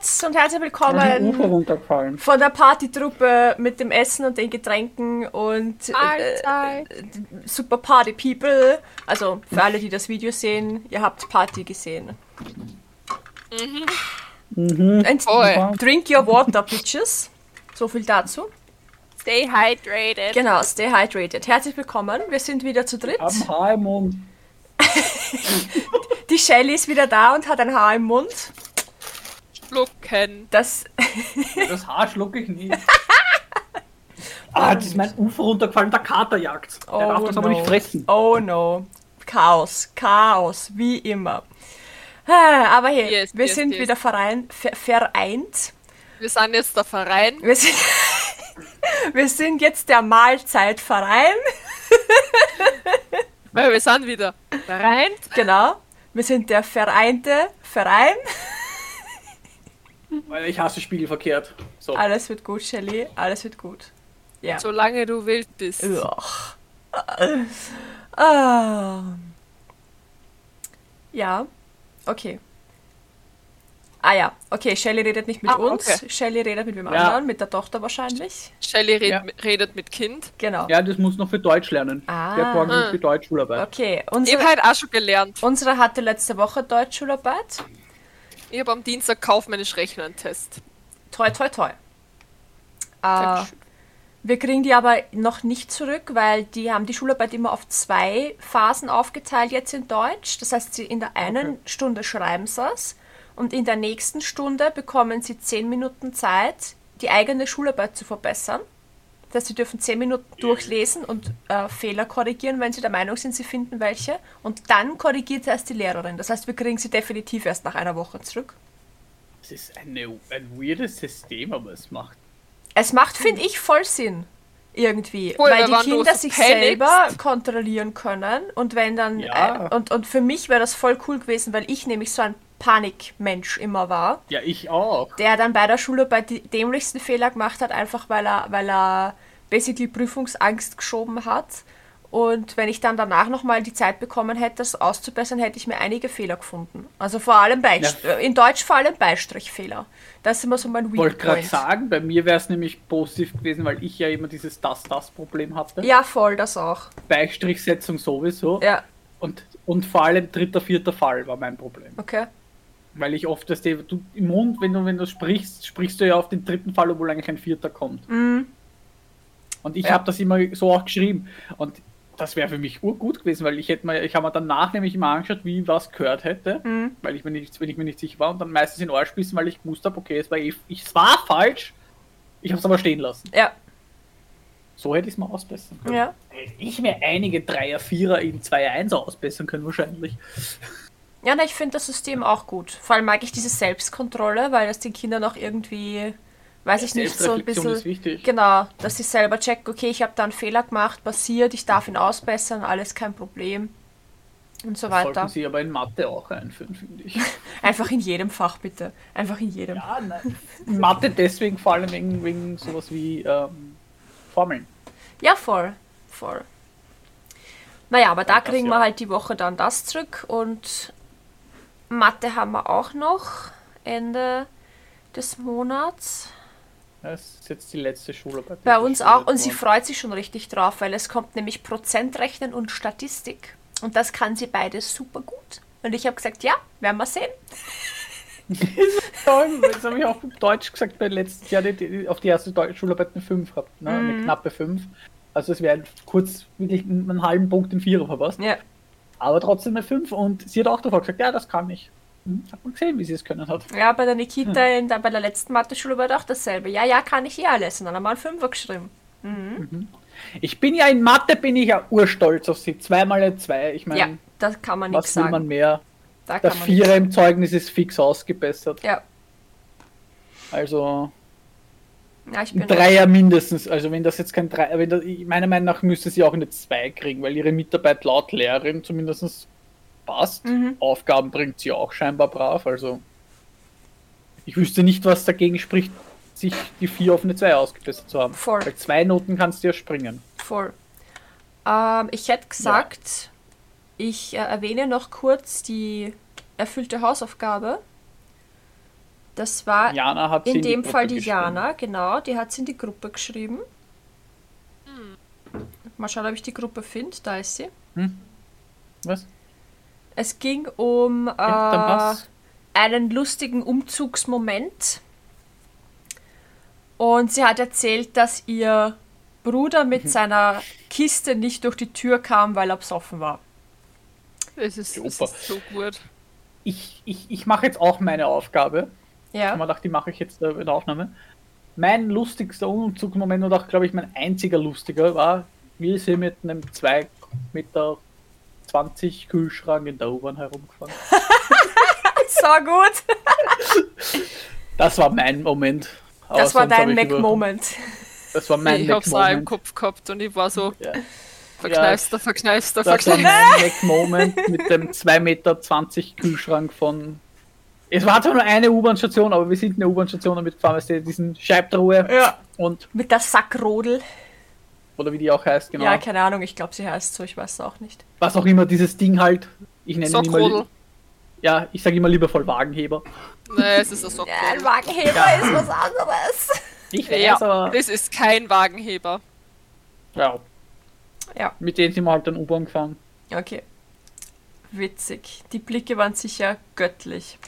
Mädels und herzlich willkommen von der Partytruppe mit dem Essen und den Getränken und äh, äh, super Party People. Also für alle, die das Video sehen, ihr habt Party gesehen. Mhm. And Voll. drink your water, bitches. So viel dazu. Stay hydrated. Genau, stay hydrated. Herzlich willkommen. Wir sind wieder zu dritt. Am Haar im Mund. Die Shelly ist wieder da und hat ein Haar im Mund. Schlucken. Das Das Haar schlucke ich nie. Ah, jetzt ist mein Ufer runtergefallen, der Kater jagt. Der darf das aber nicht fressen. Oh no. Chaos. Chaos. Wie immer. Aber hey, Yes, wir yes, sind yes. wieder verein, ver, vereint. Wir sind jetzt der Verein. Wir sind, wir sind jetzt der Mahlzeitverein. Weil wir sind wieder vereint. Genau. Wir sind der vereinte Verein. Weil ich hasse spiegelverkehrt. So. Alles wird gut, Shelly. Alles wird gut. Ja. Solange du wild bist. Ugh. Ah. Ja, okay. Ah ja, okay, Shelly redet nicht mit Ah, uns. okay. Shelly redet mit wem Ja. anderen, mit der Tochter wahrscheinlich. Shelly red, Ja. redet mit Kind. Genau. Ja, das muss noch für Deutsch lernen. Ah. Der hat morgen Ah. für Deutsch Schularbeit. Okay, Ich unsere, habe halt auch schon gelernt. unsere hatte letzte Woche Deutschschularbeit. Ich habe am Dienstag kaufmännisch Rechnen einen Test. Toi, toi, toi. Äh, wir kriegen die aber noch nicht zurück, weil die haben die Schularbeit immer auf zwei Phasen aufgeteilt jetzt in Deutsch. Das heißt, sie in der einen Stunde schreiben sie es und in der nächsten Stunde bekommen sie zehn Minuten Zeit, die eigene Schularbeit zu verbessern. Das heißt, sie dürfen zehn Minuten durchlesen und äh, Fehler korrigieren, wenn sie der Meinung sind, sie finden welche. Und dann korrigiert erst die Lehrerin. Das heißt, wir kriegen sie definitiv erst nach einer Woche zurück. Das ist eine, ein weirdes System, aber es macht. Es macht, finde ich, voll Sinn. Irgendwie. Voll, weil weil die Kinder so sich panickst. selber kontrollieren können. Und wenn dann. Ja. Äh, und, und für mich wäre das voll cool gewesen, weil ich nämlich so ein Panikmensch immer war, Ja, ich auch. der dann bei der Schularbeit die dämlichsten Fehler gemacht hat, einfach weil er, weil er basically Prüfungsangst geschoben hat. Und wenn ich dann danach nochmal die Zeit bekommen hätte, das auszubessern, hätte ich mir einige Fehler gefunden. Also vor allem Beist Ja. äh, in Deutsch vor allem Beistrichfehler. Das ist immer so mein Ich wollte gerade sagen, bei mir wäre es nämlich positiv gewesen, weil ich ja immer dieses Das-Das-Problem hatte. Ja, voll, das auch. Beistrichsetzung sowieso. Ja, Und, und vor allem dritter, vierter Fall war mein Problem. okay. Weil ich oft, dass du im Mund, wenn du, wenn du sprichst, sprichst du ja auf den dritten Fall, obwohl eigentlich ein vierter kommt. Mhm. Und ich Ja. habe das immer so auch geschrieben. Und das wäre für mich urgut gewesen, weil ich hätte mir, ich habe mir danach nämlich immer angeschaut, wie ich was gehört hätte, Mhm. weil ich mir nicht, wenn ich mir nicht sicher war und dann meistens in bissen, weil ich gewusst habe, okay, es war, eh, ich, es war falsch, ich habe es aber stehen lassen. Ja, So hätte ich es mal ausbessern können. ja. Hätte ich mir einige Dreier, Vierer in 2-1 ausbessern können wahrscheinlich. Ja, na, ich finde das System auch gut. Vor allem mag ich diese Selbstkontrolle, weil das den Kindern auch irgendwie, weiß ich nicht, so ein bisschen. ist wichtig. Genau, dass sie selber checken, okay, ich habe da einen Fehler gemacht, passiert, ich darf ihn ausbessern, alles kein Problem. Und so Sollten weiter. sie aber in Mathe auch einführen, finde ich. Einfach in jedem Fach, bitte. Einfach in jedem. Ja, nein. Mathe deswegen vor allem wegen, wegen sowas wie ähm, Formeln. Ja, voll. Voll. Naja, aber da Ja, das kriegen ja. wir halt die Woche dann das zurück und Mathe haben wir auch noch Ende des Monats. Das ist jetzt die letzte Schularbeit. Bei uns auch und sie freut sich schon richtig drauf, weil es kommt nämlich Prozentrechnen und Statistik. Und das kann sie beides super gut. Und ich habe gesagt, ja, werden wir sehen. Das habe ich auch auf Deutsch gesagt, bei letztes Jahr die, die, auf die erste deutsche Schularbeit eine 5 gehabt. Ne? Mhm. Eine knappe 5. Also es wäre kurz wirklich einen halben Punkt im Vierer verpasst. Ja. Aber trotzdem eine 5 und sie hat auch davor gesagt, ja, das kann ich. Hm, Hat man gesehen, wie sie es können hat. Ja, bei der Nikita in der, bei der letzten Mathe-Schule war auch dasselbe. Ja, ja, kann ich eh alles. Und dann haben wir einen Fünfer geschrieben. Ich bin ja in Mathe, bin ich ja urstolz auf sie. Zweimal eine 2. Ich Ja, meine, da kann man nichts was will sagen. man mehr? da Der Vierer sagen. im Zeugnis ist fix ausgebessert. Ja, Also ja, ich bin. Dreier mindestens. Also wenn das jetzt kein Dreier, wenn das, meiner Meinung nach müsste sie auch eine 2 kriegen, weil ihre Mitarbeit laut Lehrerin zumindest passt. Mhm. Aufgaben bringt sie auch scheinbar brav. Also ich wüsste nicht, was dagegen spricht, sich die 4 auf eine 2 ausgebessert zu haben. Voll. Bei zwei Noten kannst du ja springen. Voll. Ähm, ich hätte gesagt, ich äh, erwähne noch kurz die erfüllte Hausaufgabe. Das war in dem Fall die. Jana, genau. Die hat sie in die Gruppe geschrieben. Mal schauen, ob ich die Gruppe finde. Da ist sie. Was? Es ging um Ja, äh, einen lustigen Umzugsmoment. Und sie hat erzählt, dass ihr Bruder mit Mhm. seiner Kiste nicht durch die Tür kam, weil er besoffen war. Es ist, es Super. ist so gut. Ich, ich, ich mache jetzt auch meine Aufgabe. Ich habe mir Ja. gedacht, die mache ich jetzt äh, in der Aufnahme. Mein lustigster Umzugsmoment und auch, glaube ich, mein einziger lustiger war, wir sind mit einem 2 Meter 20 Kühlschrank in der U-Bahn herumgefahren. So gut. Das war mein Moment. Aber Das war dein Mac-Moment. Das war mein ich hab's auch im Mac-Moment. Kopf gehabt und ich war so Ja. verkneifster, verkneifster, Das war verkneifster. mein Mac-Moment mit dem 2,20 Meter Kühlschrank von. Es war zwar nur eine U-Bahn-Station, aber wir sind in der U-Bahn-Station damit gefahren, weißt du, diesen Scheibtruhe Ja. und, Mit der Sackrodel. oder wie die auch heißt, genau. Ja, keine Ahnung, ich glaube, sie heißt so, ich weiß es auch nicht. Was auch immer dieses Ding halt. Ich nenne ihn immer. Sockrodel. Ja, ich sage immer liebevoll Wagenheber. Nein, es ist ein Ja, ein Sockrodel. Wagenheber Ja. ist was anderes. Ich weiß, Ja, aber. das ist kein Wagenheber. Ja, Ja, mit denen sind wir halt dann U-Bahn gefahren. okay. Witzig. Die Blicke waren sicher göttlich.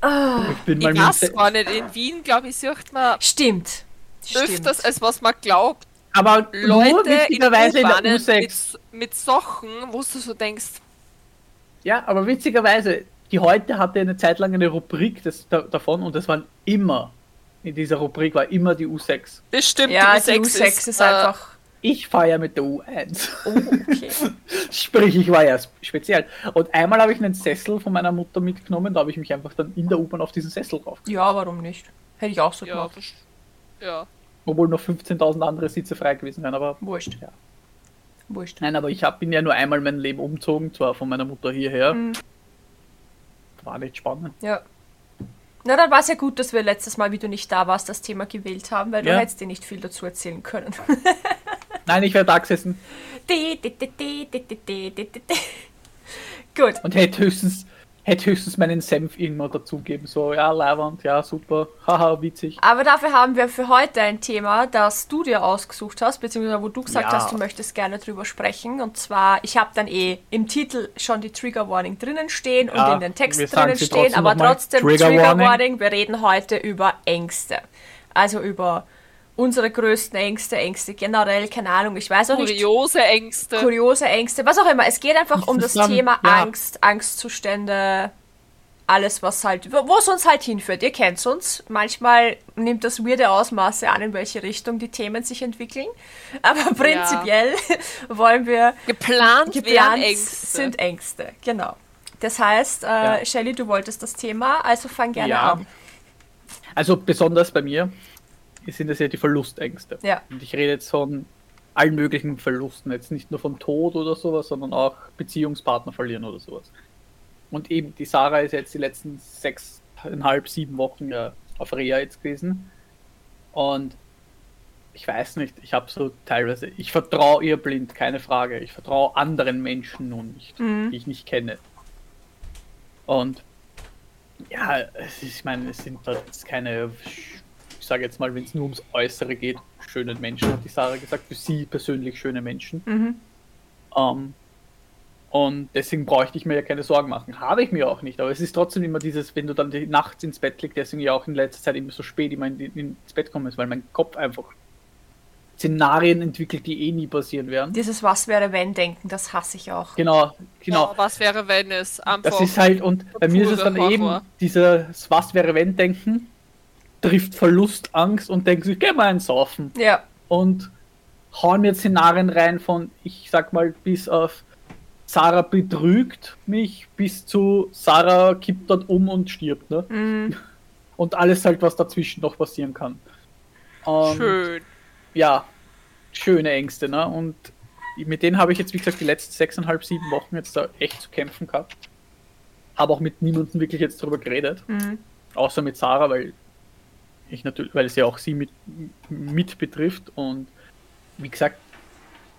Ah, Ich bin Ich mal mit. weiß gar nicht, in Wien, glaube ich, sieht man stimmt. Stimmt. öfters, als was man glaubt, Aber Leute in witzigerweise in U6. mit, mit Sachen, wo du so denkst, Ja, aber witzigerweise, die heute hatte eine Zeit lang eine Rubrik des, da, davon und das waren immer, in dieser Rubrik war immer die U6. bestimmt ja, die die U6, U6 ist, ist, äh, einfach. Ich fahre ja mit der U1. Oh, okay. Sprich, ich war ja speziell. Und einmal habe ich einen Sessel von meiner Mutter mitgenommen, da habe ich mich einfach dann in der U-Bahn auf diesen Sessel drauf. Ja, warum nicht? Hätte ich auch so Ja, gemacht. das- ja. Obwohl noch 15.000 andere Sitze frei gewesen wären, aber Wurscht. Ja. Wurscht. nein, aber ich hab, bin ja nur einmal mein Leben umgezogen, zwar von meiner Mutter hierher. Mhm. War nicht spannend. Ja. Na, dann war es ja gut, dass wir letztes Mal, wie du nicht da warst, das Thema gewählt haben, weil Ja. du hättest dir nicht viel dazu erzählen können. Nein, ich werde da gesessen. Gut. Und hätte höchstens, hätte höchstens meinen Senf irgendwo dazugeben. So, ja, Leiwand, ja, super, haha, witzig. Aber dafür haben wir für heute ein Thema, das du dir ausgesucht hast, beziehungsweise wo du gesagt ja. hast, du möchtest gerne drüber sprechen. Und zwar, ich habe dann eh im Titel schon die Trigger Warning drinnen stehen ja, und in den Text drinnen stehen, aber trotzdem Trigger, Trigger Warning. Warning. Wir reden heute über Ängste. Also über unsere größten Ängste, Ängste generell, keine Ahnung, ich weiß auch nicht. Kuriose Ängste. kuriose Ängste, was auch immer. Es geht einfach um das Thema ja. Angst, Angstzustände, alles, was halt, wo es uns halt hinführt. Ihr kennt uns. Manchmal nimmt das weirde Ausmaße an, in welche Richtung die Themen sich entwickeln. Aber prinzipiell wollen wir Geplant, geplant Ängste. sind Ängste. Genau. Das heißt, äh, Ja. Shelly, du wolltest das Thema, also fang gerne Ja. an. Also besonders bei mir sind es ja die Verlustängste. Ja. Und ich rede jetzt von allen möglichen Verlusten, jetzt nicht nur von Tod oder sowas, sondern auch Beziehungspartner verlieren oder sowas. Und eben, die Sarah ist jetzt die letzten sechseinhalb, sieben Wochen ja auf Reha jetzt gewesen. Und ich weiß nicht, ich habe so teilweise, ich vertraue ihr blind, keine Frage. Ich vertraue anderen Menschen nun nicht, Mhm. die ich nicht kenne. Und ja, es ist, ich meine, es sind da jetzt keine, sage jetzt mal, wenn es nur ums Äußere geht, schönen Menschen, hat die Sarah gesagt, für sie persönlich schöne Menschen. Mhm. Ähm, und deswegen bräuchte ich mir ja keine Sorgen machen. Habe ich mir auch nicht. Aber es ist trotzdem immer dieses, wenn du dann die nachts ins Bett liegst, deswegen ja auch in letzter Zeit immer so spät immer in, die- ins Bett komme, weil mein Kopf einfach Szenarien entwickelt, die eh nie passieren werden. Dieses Was wäre wenn Denken, das hasse ich auch. Genau, genau. Oh, was wäre, wenn es einfach. Das ist halt, und bei mir ist es dann pure eben Horror. dieses Was wäre wenn Denken, trifft Verlust, Angst und denkt sich, geh mal einen Saufen. Ja. Und hauen mir Szenarien rein von, ich sag mal, bis auf Sarah betrügt mich, bis zu Sarah kippt dort um und stirbt. Ne? Mhm. Und alles halt, was dazwischen noch passieren kann. Und schön. ja, schöne Ängste, ne? Und mit denen habe ich jetzt, wie gesagt, die letzten sechseinhalb, sieben Wochen jetzt da echt zu kämpfen gehabt. Habe auch mit niemandem wirklich jetzt darüber geredet. Mhm. Außer mit Sarah, weil ich natürlich, weil es ja auch sie mit, mit betrifft. Und wie gesagt,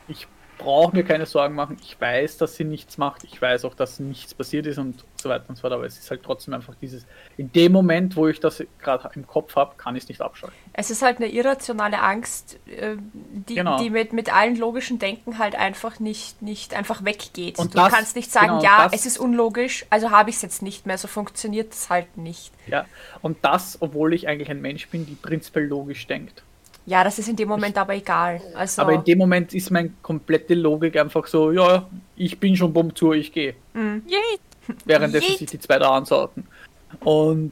ich brauche mir keine Sorgen machen. Ich weiß, dass sie nichts macht. Ich weiß auch, dass nichts passiert ist und so weiter und so fort. Aber es ist halt trotzdem einfach dieses, in dem Moment, wo ich das gerade im Kopf habe, kann ich es nicht abschalten. Es ist halt eine irrationale Angst, äh, die, Genau. die mit, mit allen logischen Denken halt einfach nicht, nicht einfach weggeht. Und du das- kannst nicht sagen, genau, ja, es ist unlogisch, also habe ich es jetzt nicht mehr. So funktioniert es halt nicht. Ja. Und das, obwohl ich eigentlich ein Mensch bin, die prinzipiell logisch denkt. Ja, das ist in dem Moment aber egal. Also, Aber in dem Moment ist meine komplette Logik einfach so, ja, ich bin schon bumm zu, ich gehe. Yay. Währenddessen Yeet. sich die zwei da ansauten. Und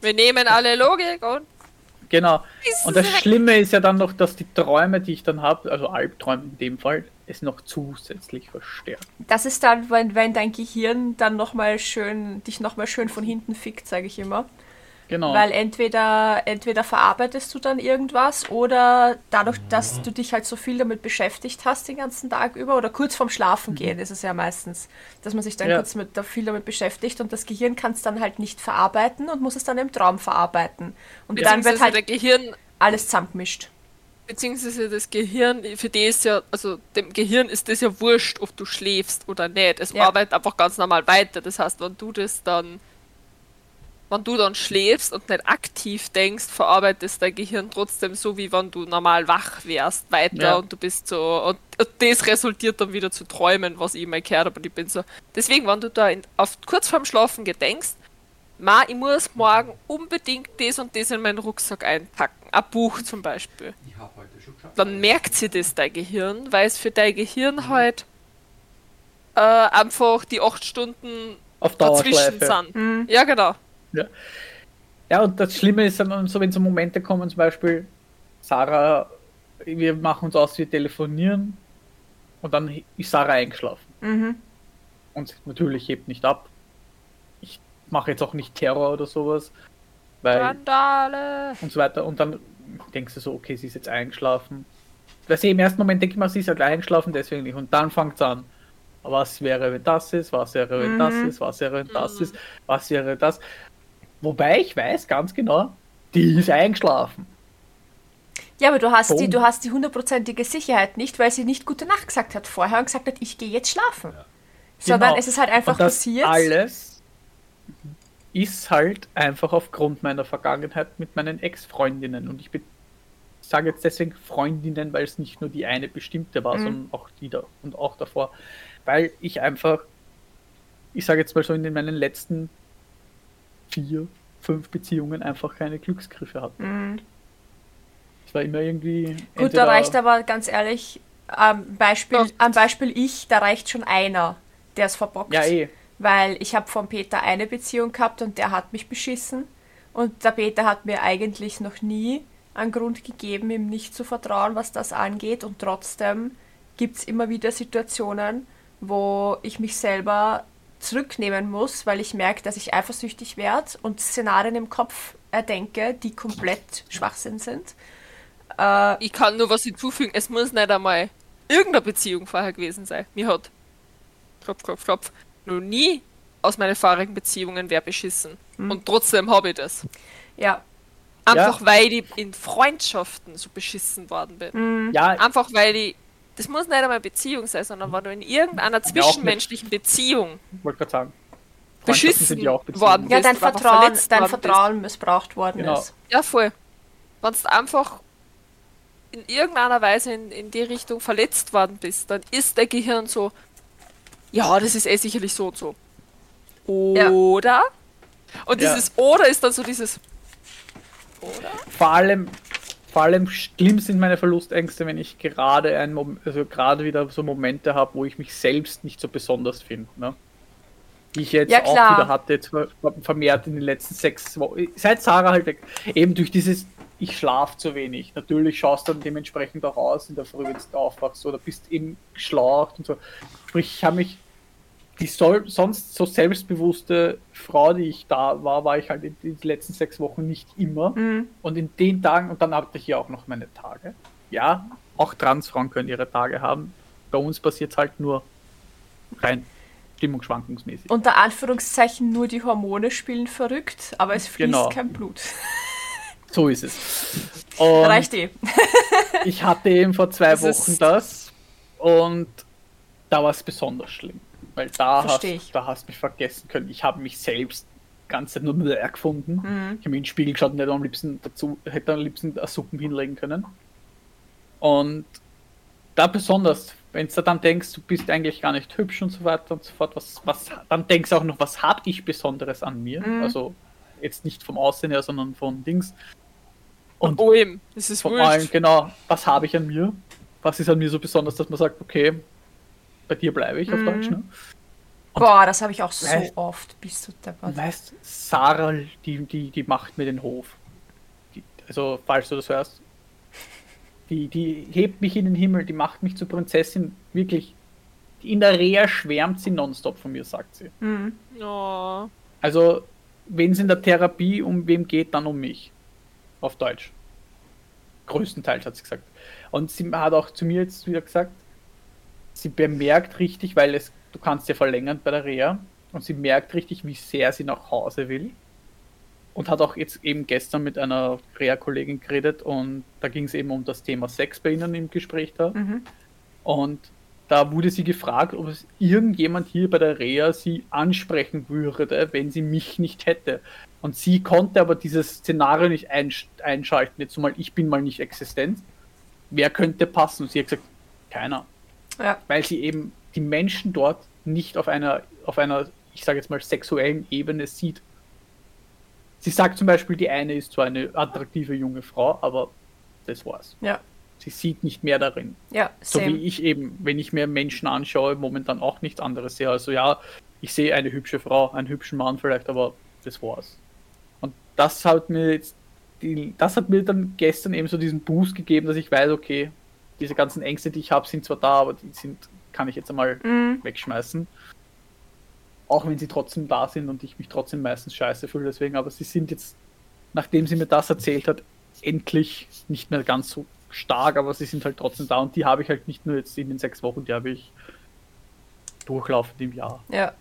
Wir nehmen alle Logik und genau. Und das. Schlimme ist ja dann noch, dass die Träume, die ich dann habe, also Albträume in dem Fall, es noch zusätzlich verstärkt. das ist dann, wenn, wenn dein Gehirn dann nochmal schön, dich nochmal schön von hinten fickt, sage ich immer. Genau. Weil entweder, entweder verarbeitest du dann irgendwas oder dadurch, dass du dich halt so viel damit beschäftigt hast den ganzen Tag über oder kurz vorm Schlafen gehen ist es ja meistens, dass man sich dann Ja. kurz mit, da viel damit beschäftigt und das Gehirn kann es dann halt nicht verarbeiten und muss es dann im Traum verarbeiten. Und dann wird halt der Gehirn, alles zusammengemischt. beziehungsweise das Gehirn, für die ist ja, also dem Gehirn ist das ja wurscht, ob du schläfst oder nicht. Es Ja. arbeitet einfach ganz normal weiter. Das heißt, wenn du das dann, wenn du dann schläfst und nicht aktiv denkst, verarbeitest dein Gehirn trotzdem so, wie wenn du normal wach wärst, weiter Ja. und du bist so, und, und das resultiert dann wieder zu Träumen, was ich immer gehört habe. Und ich bin so, deswegen, wenn du da in, auf, kurz vorm Schlafen gedenkst, Ma, ich muss morgen unbedingt das und das in meinen Rucksack einpacken. Ein Buch zum Beispiel. Ich habe heute schon geschafft. Dann merkt sie das dein Gehirn, weil es für dein Gehirn halt äh, einfach die acht Stunden Auf dazwischen sind. Ja, genau. Ja, und das Schlimme ist so, wenn so Momente kommen, zum Beispiel, Sarah, wir machen uns aus, wir telefonieren und dann ist Sarah eingeschlafen. Mhm. Und natürlich hebt nicht ab. Ich mache jetzt auch nicht Terror oder sowas, weil Randale. und so weiter. Und dann denkst du so, okay, sie ist jetzt eingeschlafen. Weil sie im ersten Moment denke ich mal, sie ist halt eingeschlafen, deswegen nicht. Und dann fängt es an. Was wäre, wenn das ist? Was wäre, wenn das ist? Was wäre, wenn das ist? Was wäre das? Wobei ich weiß ganz genau, die ist eingeschlafen. Ja, aber du hast, die, du hast die hundertprozentige Sicherheit nicht, weil sie nicht gute Nacht gesagt hat vorher und gesagt hat, ich gehe jetzt schlafen. Sondern Genau. es ist halt einfach Und das passiert. alles ist halt einfach aufgrund meiner Vergangenheit mit meinen Ex-Freundinnen. Und ich sage jetzt deswegen Freundinnen, weil es nicht nur die eine bestimmte war, Mhm. sondern auch die da und auch davor. Weil ich einfach, ich sage jetzt mal so, in den- meinen letzten vier, fünf Beziehungen einfach keine Glücksgriffe hatte. Mhm. Es war immer irgendwie. Gut, da reicht aber ganz ehrlich, am Beispiel, Ja. am Beispiel ich, da reicht schon einer, der es verbockt. Ja, eh. Weil ich habe von Peter eine Beziehung gehabt und der hat mich beschissen. Und der Peter hat mir eigentlich noch nie einen Grund gegeben, ihm nicht zu vertrauen, was das angeht. Und trotzdem gibt es immer wieder Situationen, wo ich mich selber zurücknehmen muss, weil ich merke, dass ich eifersüchtig werde und Szenarien im Kopf erdenke, die komplett Schwachsinn sind. Äh, Ich kann nur was hinzufügen. Es muss nicht einmal irgendeine Beziehung vorher gewesen sein. Mir hat, klopf, klopf, klopf, noch nie aus meinen vorigen Beziehungen wer beschissen. Und trotzdem habe ich das. ja, Einfach weil ich in Freundschaften so beschissen worden bin. Ja, Einfach weil ich. Das muss nicht einmal Beziehung sein, sondern wenn du in irgendeiner zwischenmenschlichen Beziehung wollte gerade sagen. Beschissen sind ja auch Beziehungen. worden ja bist, dein oder einfach Vertrauen, verletzt dein worden Vertrauen missbraucht worden Genau. ist. Ja, voll. Wenn du einfach in irgendeiner Weise in, in die Richtung verletzt worden bist, dann ist der Gehirn so, ja, das ist eh sicherlich so und so. Oder? Und Ja. dieses Oder ist dann so dieses Oder? vor allem, vor allem schlimm sind meine Verlustängste, wenn ich gerade ein Mom also gerade wieder so Momente habe, wo ich mich selbst nicht so besonders finde. Ne? Die ich jetzt Ja, auch wieder hatte, jetzt ver- vermehrt in den letzten sechs Wochen. Seit Sarah halt weg. Eben durch dieses, ich schlafe zu wenig. Natürlich schaust du dann dementsprechend auch aus in der Früh, wenn du aufwachst oder bist eben geschlaucht und so. Sprich, ich habe mich die soll, sonst so selbstbewusste Frau, die ich da war, war ich halt in den letzten sechs Wochen nicht immer. Mhm. Und in den Tagen, und dann hatte ich ja auch noch meine Tage. Ja, auch Transfrauen können ihre Tage haben. Bei uns passiert es halt nur rein stimmungsschwankungsmäßig. Unter Anführungszeichen nur die Hormone spielen verrückt, aber es fließt Genau. kein Blut. So ist es. Und Reicht eh. ich hatte eben vor zwei Das Wochen das. Und da war es besonders schlimm. Weil da hast, Versteh ich. da hast mich vergessen können. Ich habe mich selbst die ganze Zeit nur mehr gefunden. Mhm. Ich habe mir in den Spiegel geschaut und hätte am liebsten dazu, hätte am liebsten eine Suppen hinlegen können. Und da besonders, wenn du dann denkst, du bist eigentlich gar nicht hübsch und so weiter und so fort, was, was, dann denkst du auch noch, was habe ich Besonderes an mir? Mhm. Also jetzt nicht vom Aussehen her, sondern von Dings. Und Oh, eben. Das ist von allem, genau, was habe ich an mir? Was ist an mir so besonders, dass man sagt, okay, bei dir bleibe ich auf Mhm. Deutsch, ne? Boah, das habe ich auch so Weißt- oft. Bist du. Und weißt, Sarah, die, die, die macht mir den Hof. Die, also, falls du das hörst. Die, die hebt mich in den Himmel, die macht mich zur Prinzessin. Wirklich. In der Reha schwärmt sie nonstop von mir, sagt sie. Mhm. Oh. Also, wenn es in der Therapie um wem geht, dann um mich. Auf Deutsch. Größtenteils hat sie gesagt. Und sie hat auch zu mir jetzt wieder gesagt, sie bemerkt richtig, weil es, du kannst ja verlängern bei der Reha, und sie merkt richtig, wie sehr sie nach Hause will. Und hat auch jetzt eben gestern mit einer Reha-Kollegin geredet und da ging es eben um das Thema Sex bei ihnen im Gespräch da. Mhm. Und da wurde sie gefragt, ob es irgendjemand hier bei der Reha sie ansprechen würde, wenn sie mich nicht hätte. Und sie konnte aber dieses Szenario nicht einsch einschalten. Jetzt mal, ich bin mal nicht existent. Wer könnte passen? Und sie hat gesagt, keiner. Ja. Weil sie eben die Menschen dort nicht auf einer, auf einer, ich sage jetzt mal, sexuellen Ebene sieht. Sie sagt zum Beispiel, die eine ist zwar eine attraktive junge Frau, aber das war's. Ja. Sie sieht nicht mehr darin. Ja, So same. wie ich eben, wenn ich mir Menschen anschaue, momentan auch nichts anderes sehe. Also ja, ich sehe eine hübsche Frau, einen hübschen Mann vielleicht, aber das war's. Und das hat mir jetzt, die, das hat mir dann gestern eben so diesen Boost gegeben, dass ich weiß, okay, diese ganzen Ängste, die ich habe, sind zwar da, aber die sind, kann ich jetzt einmal Mhm. wegschmeißen. Auch wenn sie trotzdem da sind und ich mich trotzdem meistens scheiße fühle deswegen, aber sie sind jetzt, nachdem sie mir das erzählt hat, endlich nicht mehr ganz so stark, aber sie sind halt trotzdem da und die habe ich halt nicht nur jetzt in den sechs Wochen, die habe ich durchlaufend im Jahr. Ja.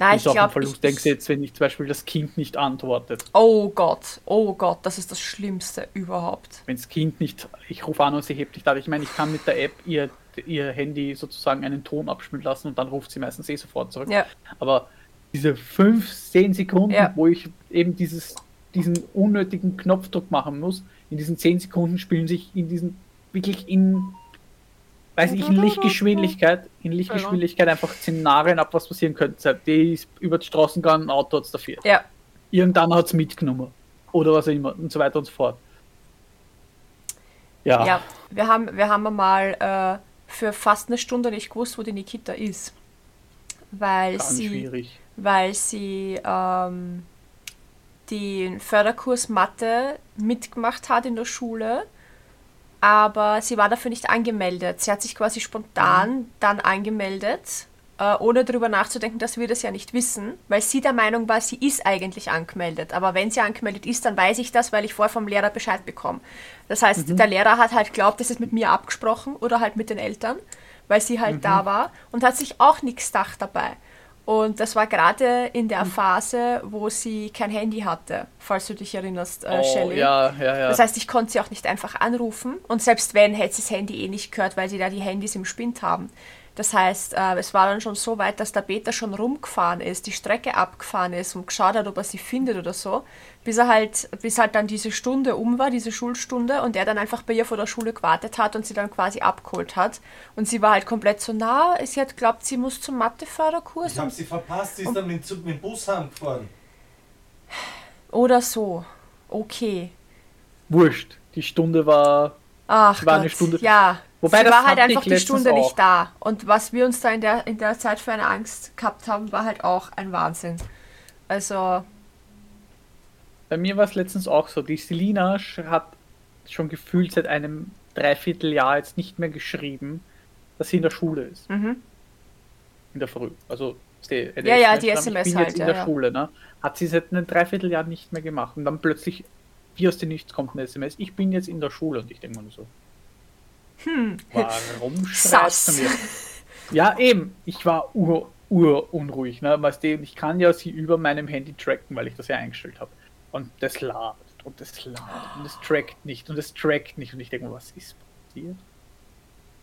Nein, Ist ich glaube. Verlust, denkst du jetzt, wenn ich zum Beispiel das Kind nicht antwortet. Oh Gott, oh Gott, das ist das Schlimmste überhaupt. Wenn das Kind nicht, ich rufe an und sie hebt nicht ab. Ich meine, ich kann mit der App ihr, ihr Handy sozusagen einen Ton abspielen lassen und dann ruft sie meistens eh sofort zurück. Ja, Aber diese 5, 10 Sekunden, Ja. wo ich eben dieses, diesen unnötigen Knopfdruck machen muss, in diesen 10 Sekunden spielen sich in diesen wirklich in, weiß ich, in Lichtgeschwindigkeit, in Lichtgeschwindigkeit einfach Szenarien ab, was passieren könnte. Die ist über die Straßen gegangen, ein Auto hat es dafür. ja, Irgendwann hat es mitgenommen. Oder was auch immer und so weiter und so fort. Ja, ja. Wir haben, wir haben mal äh, für fast eine Stunde nicht gewusst, wo die Nikita ist. Weil ganz sie, schwierig. weil sie ähm, den Förderkurs Mathe mitgemacht hat in der Schule, aber sie war dafür nicht angemeldet. Sie hat sich quasi spontan dann angemeldet, äh, ohne darüber nachzudenken, dass wir das ja nicht wissen, weil sie der Meinung war, sie ist eigentlich angemeldet. Aber wenn sie angemeldet ist, dann weiß ich das, weil ich vorher vom Lehrer Bescheid bekomme. Das heißt, der Lehrer hat halt glaubt, das ist mit mir abgesprochen oder halt mit den Eltern, weil sie halt da war und hat sich auch nichts gedacht dabei. Und das war gerade in der Phase, wo sie kein Handy hatte, falls du dich erinnerst, äh, oh, Shelley. ja, ja, ja. Das heißt, ich konnte sie auch nicht einfach anrufen und selbst wenn, hätte sie das Handy eh nicht gehört, weil sie da die Handys im Spind haben. Das heißt, äh, es war dann schon so weit, dass der Peter schon rumgefahren ist, die Strecke abgefahren ist und geschaut hat, ob er sie findet oder so, bis er halt, bis halt dann diese Stunde um war, diese Schulstunde, und er dann einfach bei ihr vor der Schule gewartet hat und sie dann quasi abgeholt hat. Und sie war halt komplett so nah, sie hat glaubt, sie muss zum Matheförderkurs Ich habe sie verpasst, sie ist dann mit, mit dem Bus heimgefahren. oder so. Okay. Wurscht. Die Stunde war Ach War Gott, eine Stunde- ja. Wobei, sie das war halt einfach die Stunde auch. nicht da. Und was wir uns da in der, in der Zeit für eine Angst gehabt haben, war halt auch ein Wahnsinn. Also, Bei mir war es letztens auch so. Die Selina hat schon gefühlt seit einem Dreivierteljahr jetzt nicht mehr geschrieben, dass sie in der Schule ist. mhm. In der Früh. Also, die, Ja, ja, die SMS ich bin halt, jetzt in ja, der ja. Schule, ne? Hat sie seit einem Dreivierteljahr nicht mehr gemacht. Und dann plötzlich, wie aus dem Nichts kommt eine SMS, ich bin jetzt in der Schule. Und ich denke nur so, hm. warum schreibst du mir? Ja, eben. Ich war ur, ur unruhig. Ne? Weißt du, ich kann ja sie über meinem Handy tracken, weil ich das ja eingestellt habe. Und das ladet und das ladet und es trackt nicht und es trackt nicht. Und ich denke was ist passiert?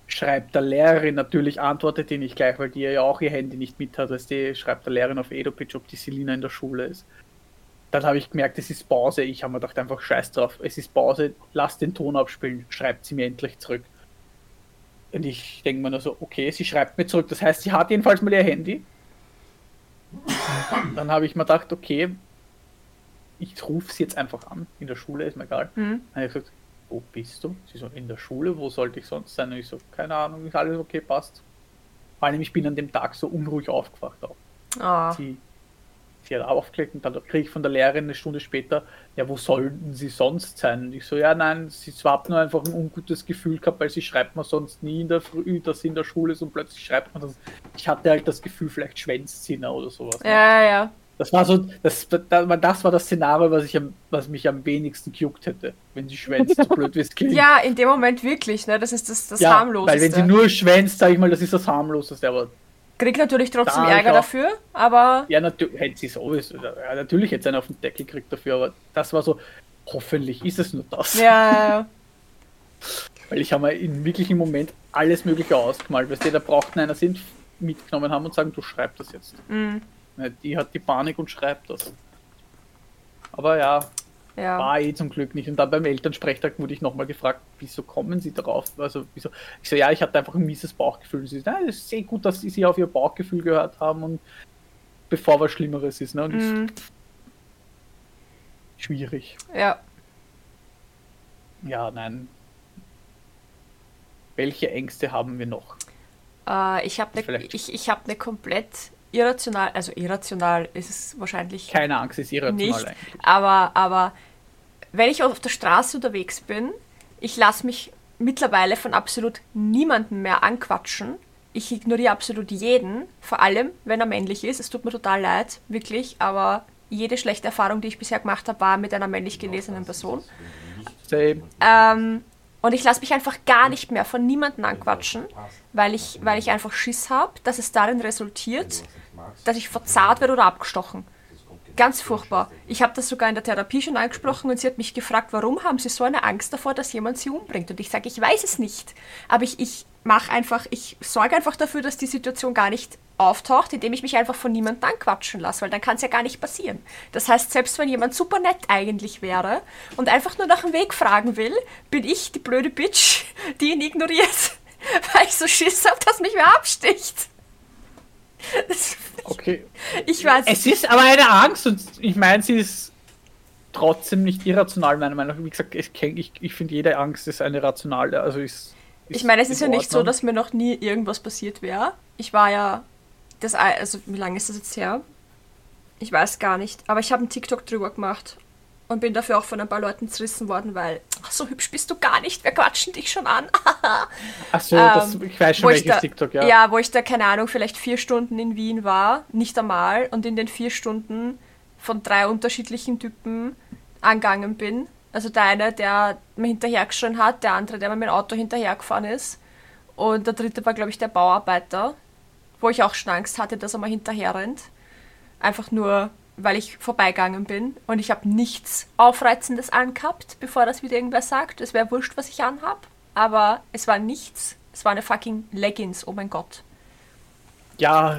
schreibt der Lehrerin natürlich, antwortet die nicht gleich, weil die ja auch ihr Handy nicht mit hat. Also die schreibt der Lehrerin auf Edopitch, ob die Selina in der Schule ist. Dann habe ich gemerkt, es ist Pause. Ich habe mir gedacht, einfach scheiß drauf. Es ist Pause, lass den Ton abspielen, schreibt sie mir endlich zurück. Und ich denke mir nur so, okay, sie schreibt mir zurück. Das heißt, sie hat jedenfalls mal ihr Handy. Dann habe ich mir gedacht, okay, ich rufe sie jetzt einfach an. In der Schule, ist mir egal. Mhm. Dann habe ich gesagt, wo bist du? Sie so, in der Schule, wo sollte ich sonst sein? Und ich so, keine Ahnung, ist alles okay, passt. Vor allem, ich bin an dem Tag so unruhig aufgewacht auch. Ah. Sie, sie hat aufgelegt und dann kriege ich von der Lehrerin eine Stunde später, ja, wo sollten sie sonst sein? Und ich so, ja, nein, sie hat nur einfach ein ungutes Gefühl gehabt, weil sie schreibt mir sonst nie in der Früh, dass sie in der Schule ist und plötzlich schreibt man das. Ich hatte halt das Gefühl, vielleicht schwänzt sie oder sowas. ne? Ja, ja, ja. Das war so, das, das, war das Szenario, was, ich am, was mich am wenigsten gejuckt hätte, wenn sie schwänzt, so blöd wie es klingt. Ja, in dem Moment wirklich, ne? Das ist das, das Ja, harmloseste. Weil wenn sie nur schwänzt, sag ich mal, das ist das harmloseste, aber Krieg natürlich trotzdem Da Ärger dafür, aber ja, natürlich hätte sie sowieso, ja, natürlich hätte sie einen auf den Deckel gekriegt dafür, aber das war so, hoffentlich ist es nur das. ja. Weil ich habe mir in wirklichen Moment alles Mögliche ausgemalt, weißt du, da brauchten einer sind mitgenommen haben und sagen, du schreib das jetzt. Mhm. Die hat die Panik und schreibt das. Aber ja, ja. war eh zum Glück nicht. Und dann beim Elternsprechtag wurde ich nochmal gefragt, wieso kommen Sie darauf? Also, wieso? Ich so, ja, ich hatte einfach ein mieses Bauchgefühl. Sie so, es ist sehr gut, dass Sie sich auf Ihr Bauchgefühl gehört haben und bevor was Schlimmeres ist. Ne? Und ich Mhm. schwierig. ja. Ja, nein. Welche Ängste haben wir noch? Äh, ich habe eine ich, ich hab ne komplett irrational, also irrational ist es wahrscheinlich Keine Angst, ist irrational nicht, eigentlich. aber, aber wenn ich auf der Straße unterwegs bin, ich lasse mich mittlerweile von absolut niemandem mehr anquatschen. Ich ignoriere absolut jeden, vor allem wenn er männlich ist. Es tut mir total leid, wirklich, aber jede schlechte Erfahrung, die ich bisher gemacht habe, war mit einer männlich gelesenen Person. Ähm, und ich lasse mich einfach gar nicht mehr von niemandem anquatschen, weil ich, weil ich einfach Schiss habe, dass es darin resultiert, dass ich verzahrt werde oder abgestochen. Ganz furchtbar. Ich habe das sogar in der Therapie schon angesprochen und sie hat mich gefragt, warum haben Sie so eine Angst davor, dass jemand Sie umbringt? Und ich sage, ich weiß es nicht. Aber ich, ich mache einfach, ich sorge einfach dafür, dass die Situation gar nicht auftaucht, indem ich mich einfach von niemandem anquatschen lasse, weil dann kann es ja gar nicht passieren. Das heißt, selbst wenn jemand super nett eigentlich wäre und einfach nur nach dem Weg fragen will, bin ich die blöde Bitch, die ihn ignoriert, weil ich so Schiss habe, dass mich wer absticht. Okay. ich weiß Es ist aber eine Angst und ich meine, sie ist trotzdem nicht irrational, meiner Meinung nach. Wie gesagt, ich, ich, ich finde, jede Angst ist eine rationale. Also ist, Ich meine, es ist ja nicht so, dass mir noch nie irgendwas passiert wäre. Ich war ja, das, Ei- also wie lange ist das jetzt her? Ich weiß gar nicht, aber ich habe einen TikTok drüber gemacht und bin dafür auch von ein paar Leuten zerrissen worden, weil, ach, so hübsch bist du gar nicht, wir quatschen dich schon an. Achso, das, Ähm, ich weiß schon, welches da, TikTok, ja. ja. wo ich da, keine Ahnung, vielleicht vier Stunden in Wien war, nicht einmal, und in den vier Stunden von drei unterschiedlichen Typen angegangen bin. Also der eine, der mir hinterhergeschrien hat, der andere, der mir mit dem Auto hinterhergefahren ist. Und der dritte war, glaube ich, der Bauarbeiter, wo ich auch schon Angst hatte, dass er mal hinterher rennt. Einfach nur, weil ich vorbeigegangen bin. Und ich habe nichts Aufreizendes angehabt, bevor das wieder irgendwer sagt. Es wäre wurscht, was ich anhab. Aber es war nichts. Es war eine fucking Leggings, oh mein Gott. Ja,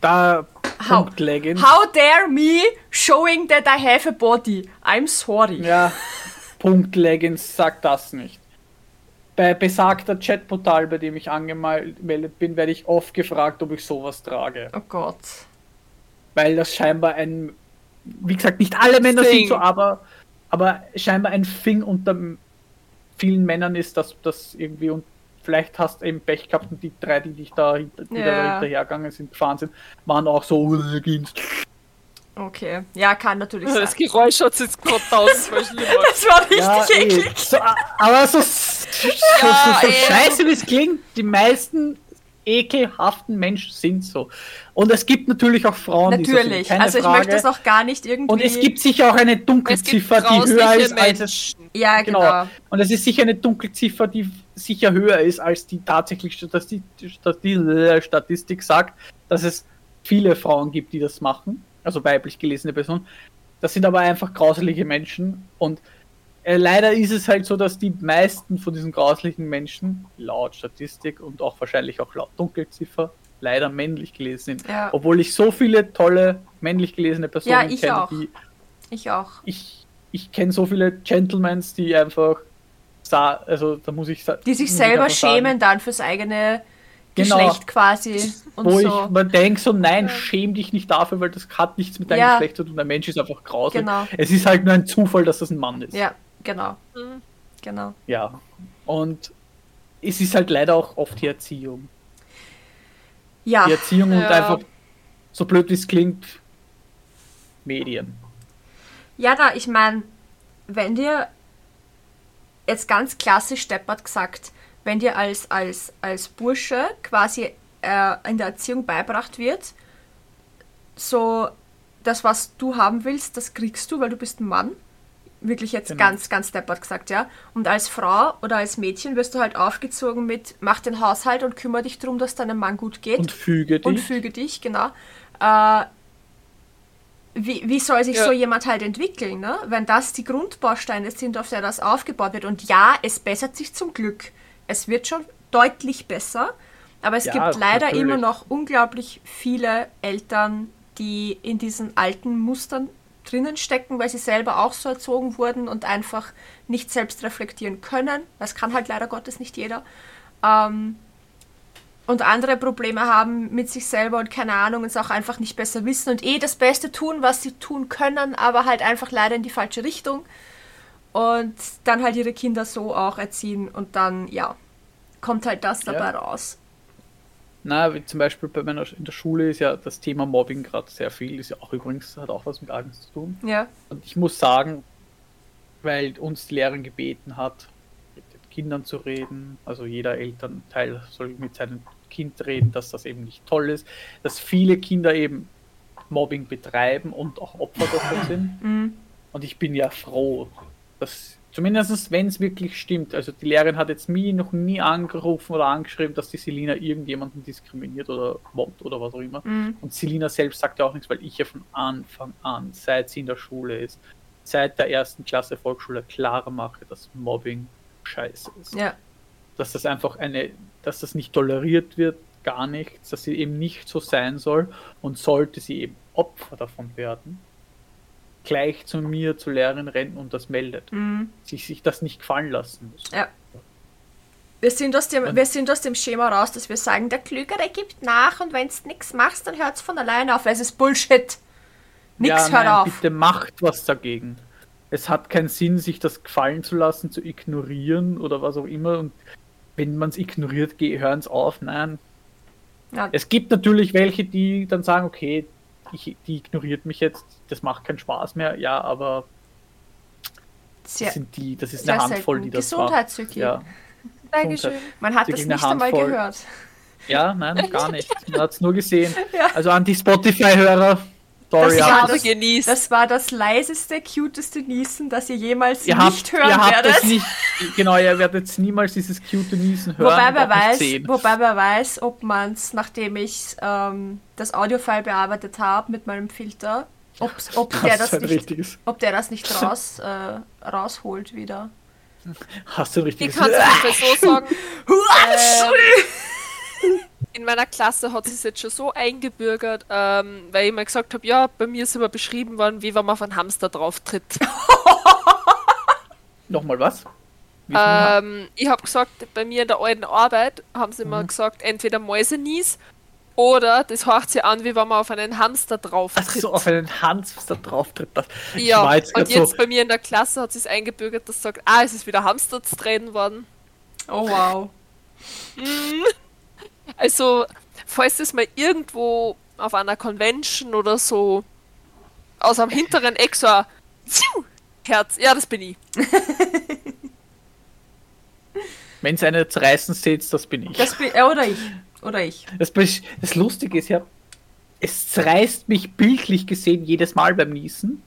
da How, Punkt Leggings. how dare me showing that I have a body? I'm sorry. Ja, Punkt Leggings sagt das nicht. Bei besagter Chatportal, bei dem ich angemeldet bin, werde ich oft gefragt, ob ich sowas trage. Oh Gott. Weil das scheinbar ein, wie gesagt, nicht alle Männer Thing. sind so, aber, aber scheinbar ein Thing unter vielen Männern ist, dass das irgendwie und vielleicht hast du eben Pech gehabt und die drei, die dich da, hinter, die Ja. da hinterhergegangen sind, gefahren sind, waren auch so, "Oh, Leggings." Okay. Ja, kann natürlich Das sein. Geräusch hat jetzt gerade tausendmal schlimmer. Das war richtig Ja, eh. eklig. so, aber so, so, so, Ja, so eh. scheiße wie es klingt, die meisten ekelhaften Menschen sind so. Und es gibt natürlich auch Frauen, die so Natürlich. sind, Also ich Frage. möchte das auch gar nicht irgendwie. Und es gibt sicher auch eine Dunkelziffer, die höher ist als es. Ja, genau. Genau. Und es ist sicher eine Dunkelziffer, die sicher höher ist, als die tatsächlich Statistik, Statistik sagt, dass es viele Frauen gibt, die das machen. Also weiblich gelesene Personen. Das sind aber einfach grauselige Menschen und äh, leider ist es halt so, dass die meisten von diesen grauslichen Menschen, laut Statistik und auch wahrscheinlich auch laut Dunkelziffer, leider männlich gelesen sind. Ja. Obwohl ich so viele tolle männlich gelesene Personen Ja, ich kenne, auch. die Ich auch. ich, ich kenne so viele Gentlemans, die einfach sa also da muss ich sa- Die sich selber sagen, schämen dann fürs eigene Genau. Geschlecht quasi. Und wo so. ich mir denke, so nein, schäm dich nicht dafür, weil das hat nichts mit deinem Ja. Geschlecht zu tun. Der Mensch ist einfach grausig. Genau. Es ist halt nur ein Zufall, dass das ein Mann ist. Ja, genau. Mhm. Genau. Ja. Und es ist halt leider auch oft die Erziehung. Ja. Die Erziehung und Ja. einfach, so blöd wie es klingt, Medien. Ja, na, ich meine, wenn dir jetzt ganz klassisch Steppert gesagt, wenn dir als, als, als Bursche quasi äh, in der Erziehung beibracht wird, so das, was du haben willst, das kriegst du, weil du bist ein Mann. Wirklich jetzt Genau. ganz, ganz deppert gesagt, ja. Und als Frau oder als Mädchen wirst du halt aufgezogen mit, mach den Haushalt und kümmere dich darum, dass deinem Mann gut geht Und füge dich. und füge dich, genau. Äh, wie, wie soll sich Ja. so jemand halt entwickeln, ne? wenn das die Grundbausteine sind, auf der das aufgebaut wird? Und ja, es bessert sich zum Glück. Es wird schon deutlich besser, aber es Ja, gibt leider natürlich. immer noch unglaublich viele Eltern, die in diesen alten Mustern drinnen stecken, weil sie selber auch so erzogen wurden und einfach nicht selbst reflektieren können. Das kann halt leider Gottes nicht jeder. Ähm, und andere Probleme haben mit sich selber und keine Ahnung, es auch einfach nicht besser wissen und eh das Beste tun, was sie tun können, aber halt einfach leider in die falsche Richtung und dann halt ihre Kinder so auch erziehen und dann, ja, kommt halt das dabei raus. Na, wie zum Beispiel bei meiner in der Schule ist ja das Thema Mobbing gerade sehr viel, ist ja auch übrigens, hat auch was mit Agnes zu tun. Ja, Und ich muss sagen, weil uns die Lehrerin gebeten hat, mit den Kindern zu reden, also jeder Elternteil soll mit seinem Kind reden, dass das eben nicht toll ist, dass viele Kinder eben Mobbing betreiben und auch Opfer davon sind. mhm. Und ich bin ja froh, dass zumindest wenn es wirklich stimmt, also die Lehrerin hat jetzt mir noch nie angerufen oder angeschrieben, dass die Selina irgendjemanden diskriminiert oder mobbt oder was auch immer. Mhm. Und Selina selbst sagt ja auch nichts, weil ich ja von Anfang an, seit sie in der Schule ist, seit der ersten Klasse Volksschule klar mache, dass Mobbing scheiße ist. ja, Dass das einfach eine, dass das nicht toleriert wird, gar nichts, dass sie eben nicht so sein soll und sollte sie eben Opfer davon werden, gleich zu mir, zur Lehrerin rennen und das meldet. mhm. Sich, sich das nicht gefallen lassen muss. ja. Wir sind, aus dem, Und- wir sind aus dem Schema raus, dass wir sagen, der Klügere gibt nach und wenn du nichts machst, dann hört es von alleine auf, weil es ist Bullshit. Nix ja, hört nein, auf. bitte macht was dagegen. Es hat keinen Sinn, sich das gefallen zu lassen, zu ignorieren oder was auch immer. Und wenn man es ignoriert, hören es auf. Nein. Ja, Es gibt natürlich welche, die dann sagen, okay, ich, die ignoriert mich jetzt, das macht keinen Spaß mehr. Ja, aber sehr, das sind die, das ist eine Handvoll, die das macht. Gesundheitszüki. Ja. Dankeschön. Man hat Sie das nicht einmal gehört. ja, nein, gar nicht. Man hat es nur gesehen. Ja. Also an die Spotify-Hörer, sorry, Das Aber das- genießt. Das war das leiseste, cuteste Niesen, das ihr jemals ihr nicht habt, hören ihr habt werdet. es nicht, genau, ihr werdet niemals dieses cute Niesen hören. Wobei nicht weiß, wobei wer weiß, ob man es, nachdem ich ähm, das Audiofile bearbeitet habe mit meinem Filter, ob's, ob, der das du ein nicht, ob der das nicht raus, äh, rausholt wieder. hast du ein Ich richtiges, kann es einfach so sagen. Ähm, in meiner Klasse hat es jetzt schon so eingebürgert, ähm, weil ich mal gesagt habe, ja, bei mir ist immer beschrieben worden, wie wenn man auf einen Hamster drauf tritt. nochmal was? Ähm, ich habe gesagt, bei mir in der alten Arbeit haben sie Mhm. immer gesagt, entweder Mäusenies oder das hört sich an, wie wenn man auf einen Hamster drauf Ach tritt. so, auf einen Hamster drauf tritt. Das. Ja, und jetzt so, bei mir in der Klasse hat es eingebürgert, dass sagt, ah, es ist wieder Hamster zu worden. Oh wow. Also, falls das mal irgendwo auf einer Convention oder so aus am hinteren Eck so ein Herz, ja, das bin ich. wenn es eine zerreißen seht, das bin ich. Das bin, äh, oder ich. Oder ich. Das, das Lustige ist ja, es zerreißt mich bildlich gesehen jedes Mal beim Niesen.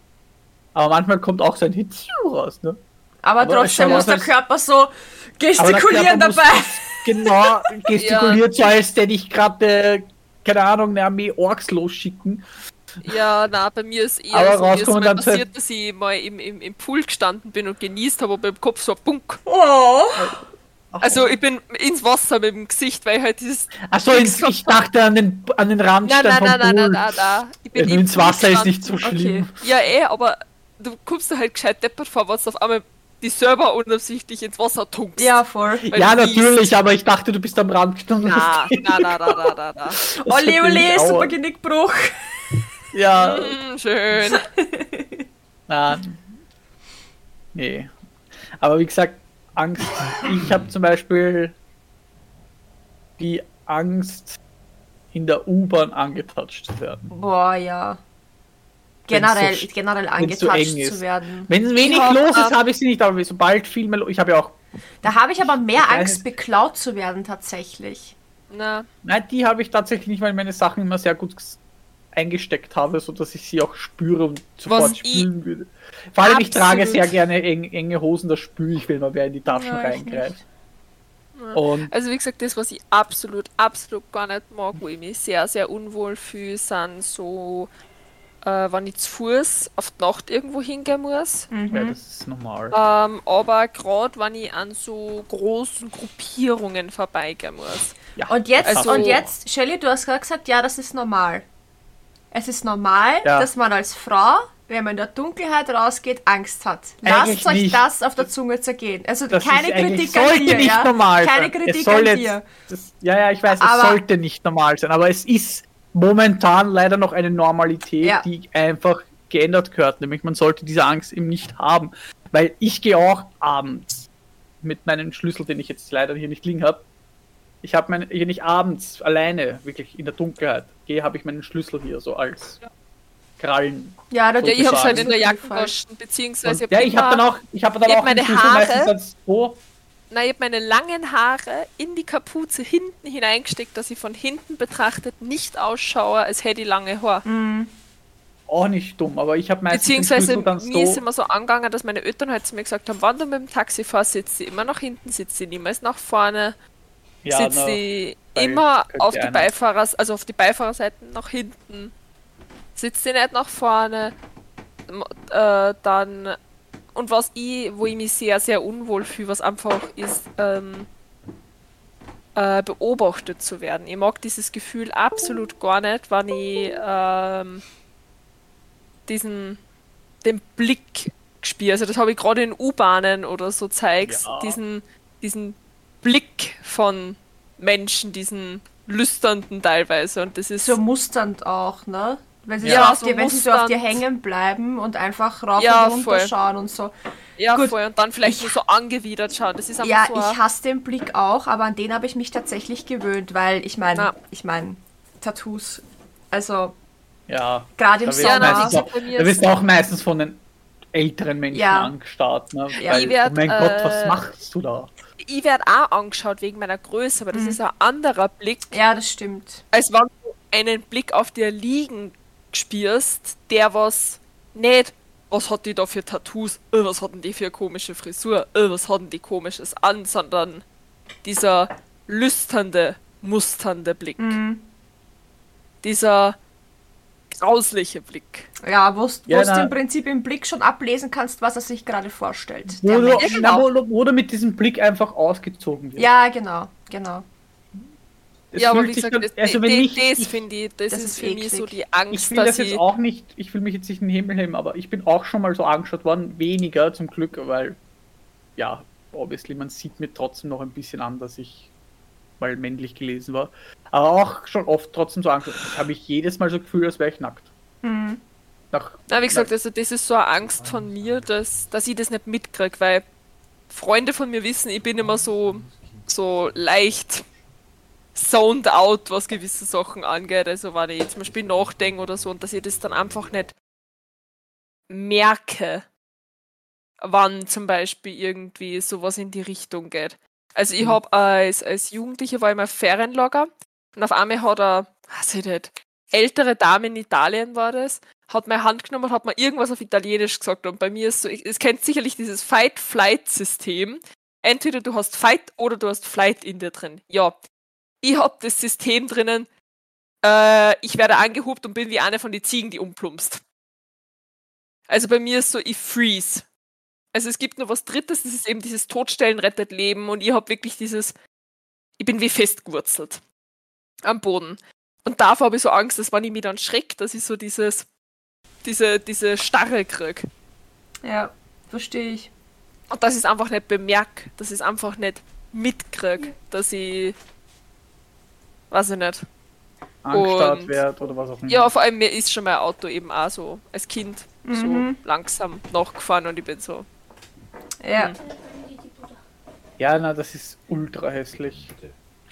Aber manchmal kommt auch so ein Hit raus, ne? Aber, Aber trotzdem muss der Körper so gestikulieren Körper muss dabei. Genau, gestikuliert so, als hätte ich gerade, äh, keine Ahnung, eine Armee Orks losschicken. Ja, na, bei mir ist eher Aber so, mir ist rauskommen mal dann passiert, dass ich mal im, im, im Pool gestanden bin und genießt habe, aber im Kopf so ein Punk. Oh. Also ich bin ins Wasser mit dem Gesicht, weil ich halt dieses... Achso, ich, dachte an den, an den Nein, Randstein nein, vom nein, nein, Pool. nein, nein, nein. Ich bin Ja, im ins Wasser ist nicht so schlimm. Ja, eh, aber du kommst da halt gescheit deppert vor, was auf einmal die Server unabsichtlich ins Wasser tunkst. Ja, voll. Weil Ja, natürlich, aber ich dachte, du bist am Rand gestanden. Na, na, na, na, na, na, na. Ole, super Genickbruch. Ja, Hm, schön. nein. Nee. Aber wie gesagt, Angst. Ich habe zum Beispiel die Angst, in der U-Bahn angetatscht zu werden. Boah, ja. Generell, so- generell so angetatscht ist. zu werden. Wenn wenig Ja, los ist, habe ich sie nicht, aber sobald viel mehr los Ich habe ja auch. Da habe ich aber mehr Angst, es- beklaut zu werden, tatsächlich. Na, Nein, die habe ich tatsächlich nicht, weil ich meine Sachen immer sehr gut ges- eingesteckt habe, sodass ich sie auch spüre und sofort Was spülen würde. Vor allem, ich trage sehr gerne eng, enge Hosen, da spüre ich, wenn man wer in die Taschen Ja, reingreift. Und also wie gesagt, das, was ich absolut, absolut gar nicht mag, wo ich mich sehr, sehr unwohl fühle, sind so, äh, wenn ich zu Fuß auf die Nacht irgendwo hingehen muss. Mhm. ja, das ist normal. Ähm, aber gerade wenn ich an so großen Gruppierungen vorbeigehen muss. Ja, Und jetzt, Also- und jetzt, Shelly, du hast gerade gesagt, ja, das ist normal. Es ist normal, Ja. dass man als Frau, wenn man in der Dunkelheit rausgeht, Angst hat. Lasst Eigentlich euch nicht. das auf der Zunge zergehen. Also Das keine Kritik an sollte dir, nicht ja? normal Keine sein. Kritik es soll an jetzt, dir. Das, ja, ja, ich weiß, es Aber- sollte nicht normal sein, aber es ist momentan leider noch eine Normalität, Ja. die einfach geändert gehört. Nämlich man sollte diese Angst eben nicht haben. Weil ich gehe auch abends mit meinem Schlüssel, den ich jetzt leider hier nicht liegen habe. Ich habe meine, hier nicht abends alleine, wirklich in der Dunkelheit gehe, habe ich meinen Schlüssel hier so als Krallen. Ja, Ja, ich habe Sozusagen. halt in der Fall. Jackentasche, beziehungsweise Und, ja, ich habe dann auch, ich habe dann ich auch meine meistens Haare- als so. Nein, ich habe meine langen Haare in die Kapuze hinten hineingesteckt, dass ich von hinten betrachtet nicht ausschaue, als hätte ich lange Haare. Mhm. Auch nicht dumm, aber ich habe meistens Beziehungsweise mir ist so. immer so angegangen, dass meine Eltern halt zu mir gesagt haben, wenn du mit dem Taxi fährst, sitzt sie immer nach hinten, sitzt sie niemals nach vorne, Ja, sitzt na, sie immer auf die Beifahrers, also auf die Beifahrerseiten nach hinten, sitzt sie nicht nach vorne, äh, dann und was ich, wo ich mich sehr, sehr unwohl fühle, was einfach ist, ähm, äh, beobachtet zu werden. Ich mag dieses Gefühl absolut gar nicht, wenn ich ähm, diesen den Blick spiele. Also das habe ich gerade in U-Bahnen oder so zeigst, Ja. diesen, diesen Blick von Menschen, diesen lüsternden teilweise. Und das ist So musternd auch, ne? Wenn sie, Ja, so, auf so dir, wenn sie so auf dir hängen bleiben und einfach rauf Ja, und runter voll. schauen und so. ja gut. voll und dann vielleicht Ich- nur so angewidert schauen. Das ist Ja, so. ich hasse den Blick auch, aber an den habe ich mich tatsächlich gewöhnt, weil ich meine, ich meine, Tattoos, also Ja, gerade im Ja, du Sommer. bei mir da wirst ist- du auch meistens von den älteren Menschen Ja. angestarrt. Ne? Ja. Weil, werd, oh mein Gott, was äh, machst du da? ich werde auch angeschaut wegen meiner Größe, aber das Mhm. ist ein anderer Blick, Ja, das stimmt. als wenn du einen Blick auf dir liegen spürst, der was nicht, was hat die da für Tattoos, äh, was hatten die für komische Frisur, äh, was hatten die komisches an, sondern dieser lüsternde, musternde Blick. Mhm. Dieser grausliche Blick. Ja, wo Ja, du im Prinzip im Blick schon ablesen kannst, was er sich gerade vorstellt. Wo Der du, Mensch. na, wo, du- wo du mit diesem Blick einfach ausgezogen wirst. Ja, genau, genau. Es ja, aber wie gesagt, das, also wenn das, ich, das ich, finde ich, das, das ist ist für mich so die ich Angst, will das dass jetzt ich auch nicht, ich will mich jetzt nicht in den Himmel heben, aber ich bin auch schon mal so angeschaut worden, weniger zum Glück, weil, ja, obviously, man sieht mir trotzdem noch ein bisschen an, dass ich mal männlich gelesen war, aber auch schon oft trotzdem so angeschaut. Ich habe mich jedes Mal so gefühlt, als wäre ich nackt. Mhm. Nach, Na, wie gesagt, also das ist so eine Angst von mir, dass, dass ich das nicht mitkriege, weil Freunde von mir wissen, ich bin immer so, so leicht zoned out, was gewisse Sachen angeht. Also wenn ich zum Beispiel nachdenke oder so und dass ich das dann einfach nicht merke, wann zum Beispiel irgendwie sowas in die Richtung geht. Also ich Mhm. habe als, als Jugendliche war ich mal Ferienlager und auf einmal hat er, weiß ich nicht, ältere Dame in Italien war das, hat meine Hand genommen und hat mir irgendwas auf Italienisch gesagt. Und bei mir ist so, ich- es kennt sicherlich dieses Fight-Flight-System. Entweder du hast Fight oder du hast Flight in dir drin. Ja, ich hab das System drinnen, äh, ich werde angehupt und bin wie eine von den Ziegen, die umplumpst. Also bei mir ist so, ich freeze. Also es gibt nur was Drittes, das ist eben dieses Todstellen rettet Leben und ich habe wirklich dieses, ich bin wie festgewurzelt am Boden. Und davor habe ich so Angst, dass wenn ich mich dann schreck, dass ich so dieses, diese, diese Starre krieg. Ja, verstehe ich. Und dass ich es einfach nicht bemerke, dass ich es einfach nicht mitkrieg, dass ich, weiß ich nicht. angestarrt oder was auch immer. Ja, vor allem mir ist schon mein Auto eben auch so als Kind Mhm. so langsam nachgefahren und ich bin so, Ja. Mhm. ja, na, das ist ultra hässlich.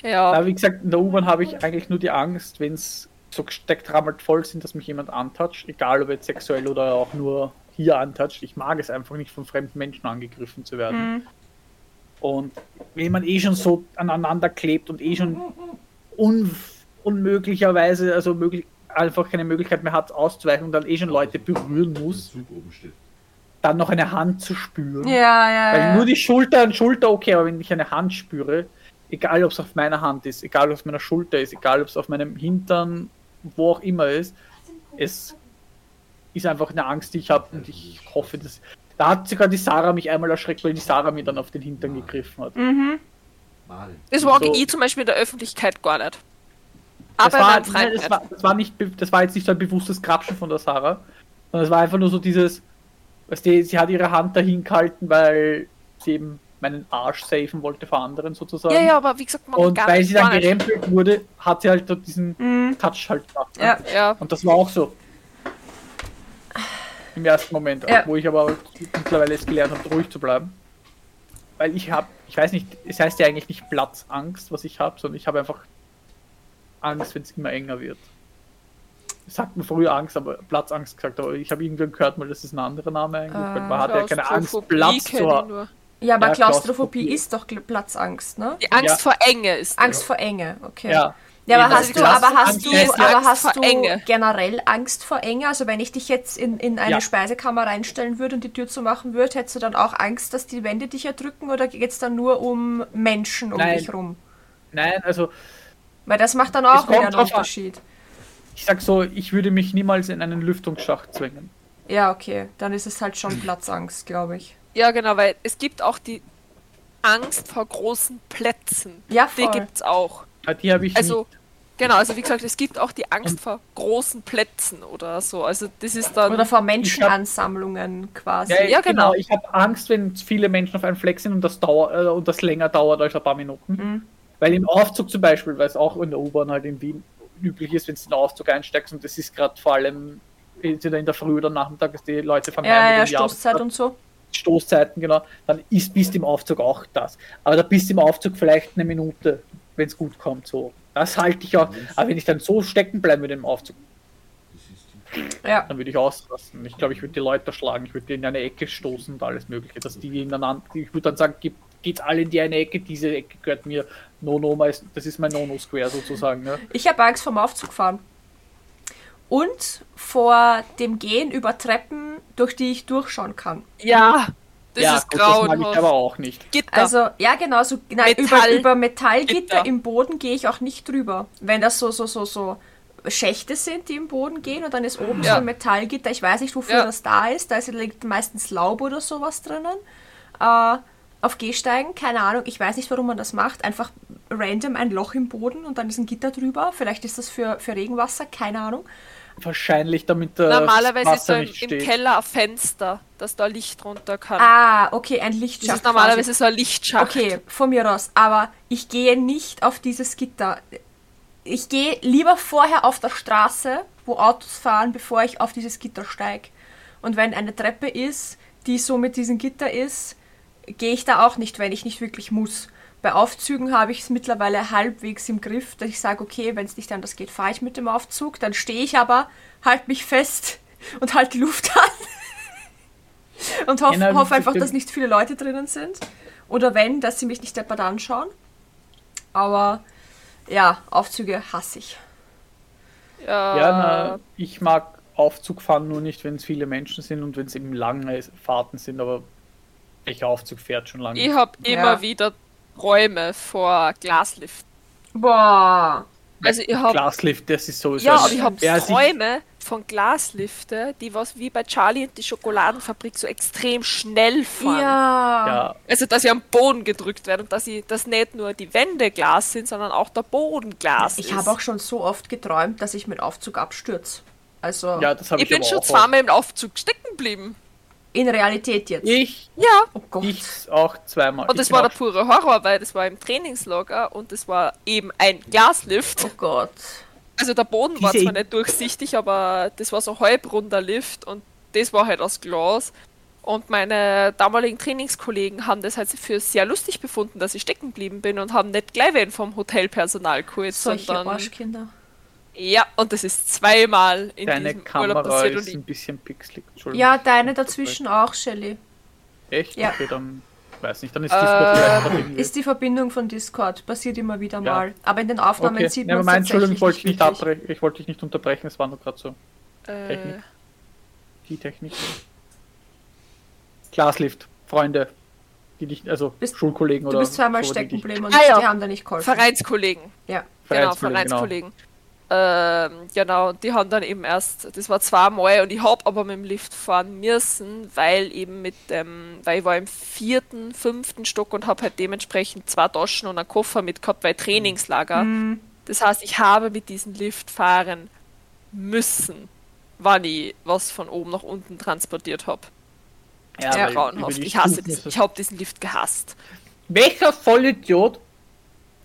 ja, Na, wie gesagt, in der U-Bahn habe ich eigentlich nur die Angst, wenn es so gesteckt rammelt voll sind, dass mich jemand antatscht, egal ob jetzt sexuell oder auch nur hier antatscht. Ich mag es einfach nicht von fremden Menschen angegriffen zu werden. Mhm. Und wenn man eh schon so aneinander klebt und eh schon un unmöglicherweise, also möglich, einfach keine Möglichkeit mehr hat auszuweichen und dann eh schon Leute berühren muss, Zug oben steht. dann noch eine Hand zu spüren. Ja, ja, Weil ja. nur die Schulter an Schulter okay, aber wenn ich eine Hand spüre, egal ob es auf meiner Hand ist, egal ob es auf meiner Schulter ist, egal ob es auf meinem Hintern, wo auch immer ist, es ist einfach eine Angst, die ich habe und ich hoffe, dass. Da hat sogar die Sarah mich einmal erschreckt, weil die Sarah mir dann auf den Hintern gegriffen hat. Mhm. Malen. das mag so- ich zum Beispiel in der Öffentlichkeit gar nicht. Das Aber war, mein Freund nein, das, war, das, war nicht, das war jetzt nicht so ein bewusstes Krapschen von der Sarah, sondern es war einfach nur so dieses, weißt du, sie hat ihre Hand dahin gehalten, weil sie eben meinen Arsch safen wollte vor anderen sozusagen. Ja, ja, aber wie gesagt, man Und gar weil nicht, sie dann gerempelt wurde, hat sie halt dort diesen Mhm. Touch halt gemacht. ne? Ja. Ja, Und das war auch so. Im ersten Moment, Ja. wo ich aber mittlerweile es gelernt habe, ruhig zu bleiben. Weil ich habe, ich weiß nicht, es heißt ja eigentlich nicht Platzangst, was ich habe, sondern ich habe einfach Angst, wenn es immer enger wird. Es sagt mir früher Angst, aber Platzangst gesagt, aber ich habe irgendwann gehört mal, das ist ein anderer Name eigentlich, weil man hat ja keine Angst, Platz zu haben. Ja, aber Ja, Klaustrophobie Klaustrophobie. ist doch Platzangst, ne? Die Angst Ja. vor Enge ist Angst das. vor Enge, okay. Ja. Ja, aber hast du, aber hast du, aber hast du Enge. generell Angst vor Enge? Also wenn ich dich jetzt in, in eine Ja. Speisekammer reinstellen würde und die Tür zumachen würde, hättest du dann auch Angst, dass die Wände dich erdrücken oder geht es dann nur um Menschen um Nein. dich rum? Nein, also Weil das macht dann auch wieder einen an. Unterschied. ich sag so, ich würde mich niemals in einen Lüftungsschacht zwingen. Ja, okay. Dann ist es halt schon Platzangst, glaube ich. Ja, genau, weil es gibt auch die Angst vor großen Plätzen. Ja, Die voll. gibt's auch. Ah, Die habe ich Also, genau, also wie gesagt, es gibt auch die Angst vor großen Plätzen oder so. Also das ist dann. Oder vor Menschenansammlungen quasi. Ja, Ja, genau. genau. Ich habe Angst, wenn viele Menschen auf einem Fleck sind und das, dauer, äh, und das länger dauert als ein paar Minuten. Mhm. Weil im Aufzug zum Beispiel, weil es auch in der U-Bahn halt in Wien üblich ist, wenn du in den Aufzug einsteigst und das ist gerade vor allem entweder in der Früh oder Nachmittag, dass die Leute fangen Ja, ja, Stoßzeit und so. Stoßzeiten, genau, dann ist bist im Aufzug auch das. Aber da bist du im Aufzug vielleicht eine Minute, wenn es gut kommt, so. Das halte ich auch. Aber wenn ich dann so stecken bleiben würde im Aufzug, Ja. dann würde ich ausrasten. Ich glaube, ich würde die Leute schlagen, ich würde die in eine Ecke stoßen und alles Mögliche, dass die ineinander, ich würde dann sagen, geht, geht's alle in die eine Ecke, diese Ecke gehört mir, no, no, meist- das ist mein No-No-Square sozusagen, ne? Ich habe Angst vorm Aufzugfahren. Und vor dem Gehen über Treppen, durch die ich durchschauen kann. ja, das ja, ist gut, das mag ich grauenhaft. aber auch nicht. Gitter. Also, ja, genau, so nein, über, Metall- über Metallgitter Gitter. im Boden gehe ich auch nicht drüber. Wenn das so, so, so, so Schächte sind, die im Boden gehen und dann ist oben Ja. so ein Metallgitter, ich weiß nicht, wofür Ja. das da ist, da ist, liegt meistens Laub oder sowas drinnen. Äh, auf Gehsteigen, keine Ahnung, ich weiß nicht, warum man das macht. Einfach random ein Loch im Boden und dann ist ein Gitter drüber. Vielleicht ist das für, für Regenwasser, keine Ahnung. Wahrscheinlich, damit das Normalerweise ist so Wasser im, nicht im steht. Keller ein Fenster, dass da Licht runter kann. Ah, okay, ein das Lichtschacht. ist normalerweise quasi. so ein Lichtschacht. Okay, von mir aus. Aber ich gehe nicht auf dieses Gitter. Ich gehe lieber vorher auf der Straße, wo Autos fahren, bevor ich auf dieses Gitter steige. Und wenn eine Treppe ist, die so mit diesem Gitter ist, gehe ich da auch nicht, wenn ich nicht wirklich muss. Bei Aufzügen habe ich es mittlerweile halbwegs im Griff, dass ich sage, okay, wenn es nicht anders geht, fahre ich mit dem Aufzug. Dann stehe ich aber, halte mich fest und halte die Luft an. und hoffe Ja, na, hoff einfach, dass nicht viele Leute drinnen sind. Oder wenn, dass sie mich nicht deppert anschauen. Aber ja, Aufzüge hasse ich. Ja, Ja, na, ich mag Aufzug fahren nur nicht, wenn es viele Menschen sind und wenn es eben lange Fahrten sind, aber welcher Aufzug fährt schon lange? ich habe Ja. immer wieder Träume vor Glaslift. Boah. Also ich habe Glaslift, das ist sowieso. ja, aber ich habe Träume von Glaslifte, die was wie bei Charlie und die Schokoladenfabrik so extrem schnell fahren. Ja. Ja, Also dass sie am Boden gedrückt werden und dass sie dass nicht nur die Wände Glas sind, sondern auch der Boden Glas Ich habe auch schon so oft geträumt, dass ich mit Aufzug abstürze. Also ja, das ich ich, bin schon zweimal im Aufzug stecken geblieben. In Realität jetzt. Ich, Ja. Oh Gott. ich auch zweimal. Und das war der pure Horror, weil das war im Trainingslager und das war eben ein Glaslift. Oh Gott. Also der Boden war zwar nicht durchsichtig, aber das war so ein halbrunder Lift und das war halt aus Glas. Und meine damaligen Trainingskollegen haben das halt für sehr lustig befunden, dass ich stecken geblieben bin und haben nicht gleich wen vom Hotelpersonal geholt, Solche sondern Arschkinder. Ja, und das ist zweimal in Deine diesem Kamera Urlaub passiert und ist ich, ein bisschen pixelig. Entschuldigung. Ja, deine dazwischen auch, Shelly. Echt? Ja. Okay, dann weiß nicht. Dann ist Discord irgendwie. Ist die Verbindung von Discord. Passiert immer wieder Ja. mal. Aber in den Aufnahmen Okay, sieht man aber es mein Entschuldigung, ich wollte dich nicht abbrechen. Ich wollte dich nicht unterbrechen, es war nur gerade so äh, Technik. die Technik. Glaslift, Freunde, die dich, also Bist- Schulkollegen Du oder bist zweimal so, die stecken dich- geblieben und Ah, ja. die haben da nicht geholfen. Vereinskollegen. Ja. Genau, Vereinskollegen, Vereinskollegen. Ähm, genau, die haben dann eben erst, das war zweimal und ich hab aber mit dem Lift fahren müssen, weil eben mit dem, weil ich war im vierten, fünften Stock und habe halt dementsprechend zwei Taschen und einen Koffer mit gehabt, weil Trainingslager. Mhm. Das heißt, ich habe mit diesem Lift fahren müssen, wann ich was von oben nach unten transportiert habe. Ja, Grauenhaft. Ich hasse es- Ich habe diesen Lift gehasst. Welcher Vollidiot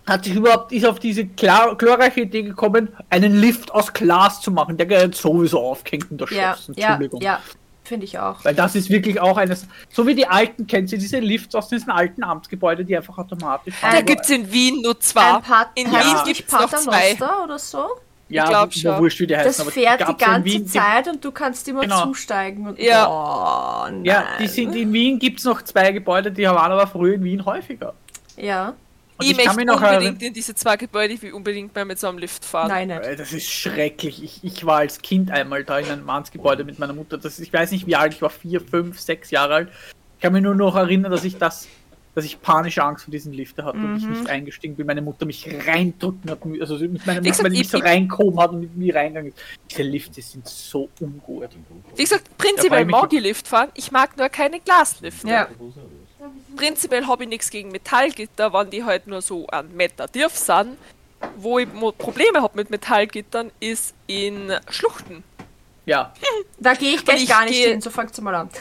hat sich überhaupt ist auf diese klar, glorreiche Idee gekommen, einen Lift aus Glas zu machen? Der gehört sowieso aufgehängt in der Ja, ja, Entschuldigung. ja. Finde ich auch. Weil das ist wirklich auch eines, so wie die alten, kennt ihr diese Lifts aus diesen alten Amtsgebäuden, die einfach automatisch Äh, Da gibt es in Wien nur zwei. Ein Pat in heißt Wien gibt nicht es noch zwei. Oder so? ja, ich glaub wo- schon. wo wurscht, wie die heißen, Das aber fährt die ja ganze Wien, Zeit und du kannst immer Genau. zusteigen. Und Ja. Oh, nein. Ja, die sind in Wien gibt es noch zwei Gebäude, die waren aber früher in Wien häufiger. Ja. Und Ich, ich kann möchte unbedingt erinnern, in diese zwei Gebäude, ich will unbedingt mal mit so einem Lift fahren. Nein, nicht. Äh, das ist schrecklich. Ich, ich war als Kind einmal da in einem Mannsgebäude mit meiner Mutter. Das, ist- ich weiß nicht wie alt, ich war vier, fünf, sechs Jahre alt. Ich kann mich nur noch erinnern, dass ich das, dass ich panische Angst vor diesen Lifter hatte und ich Mhm. nicht eingestiegen bin, meine Mutter mich reindrücken hat, also mit meiner Mutter, weil die mich so reingekommen hat und mit mir reingegangen ist. Diese Lifte sind so ungut. Wie gesagt, Ja, prinzipiell mag ich- Lift fahren, ich mag nur keine Glaslifte. Ja. Prinzipiell habe ich nichts gegen Metallgitter, wenn die halt nur so einen Meter tief sind. Wo ich Probleme habe mit Metallgittern, ist in Schluchten. Ja, Da gehe ich gleich ich gar nicht gehe- hin, so fangt's mal an.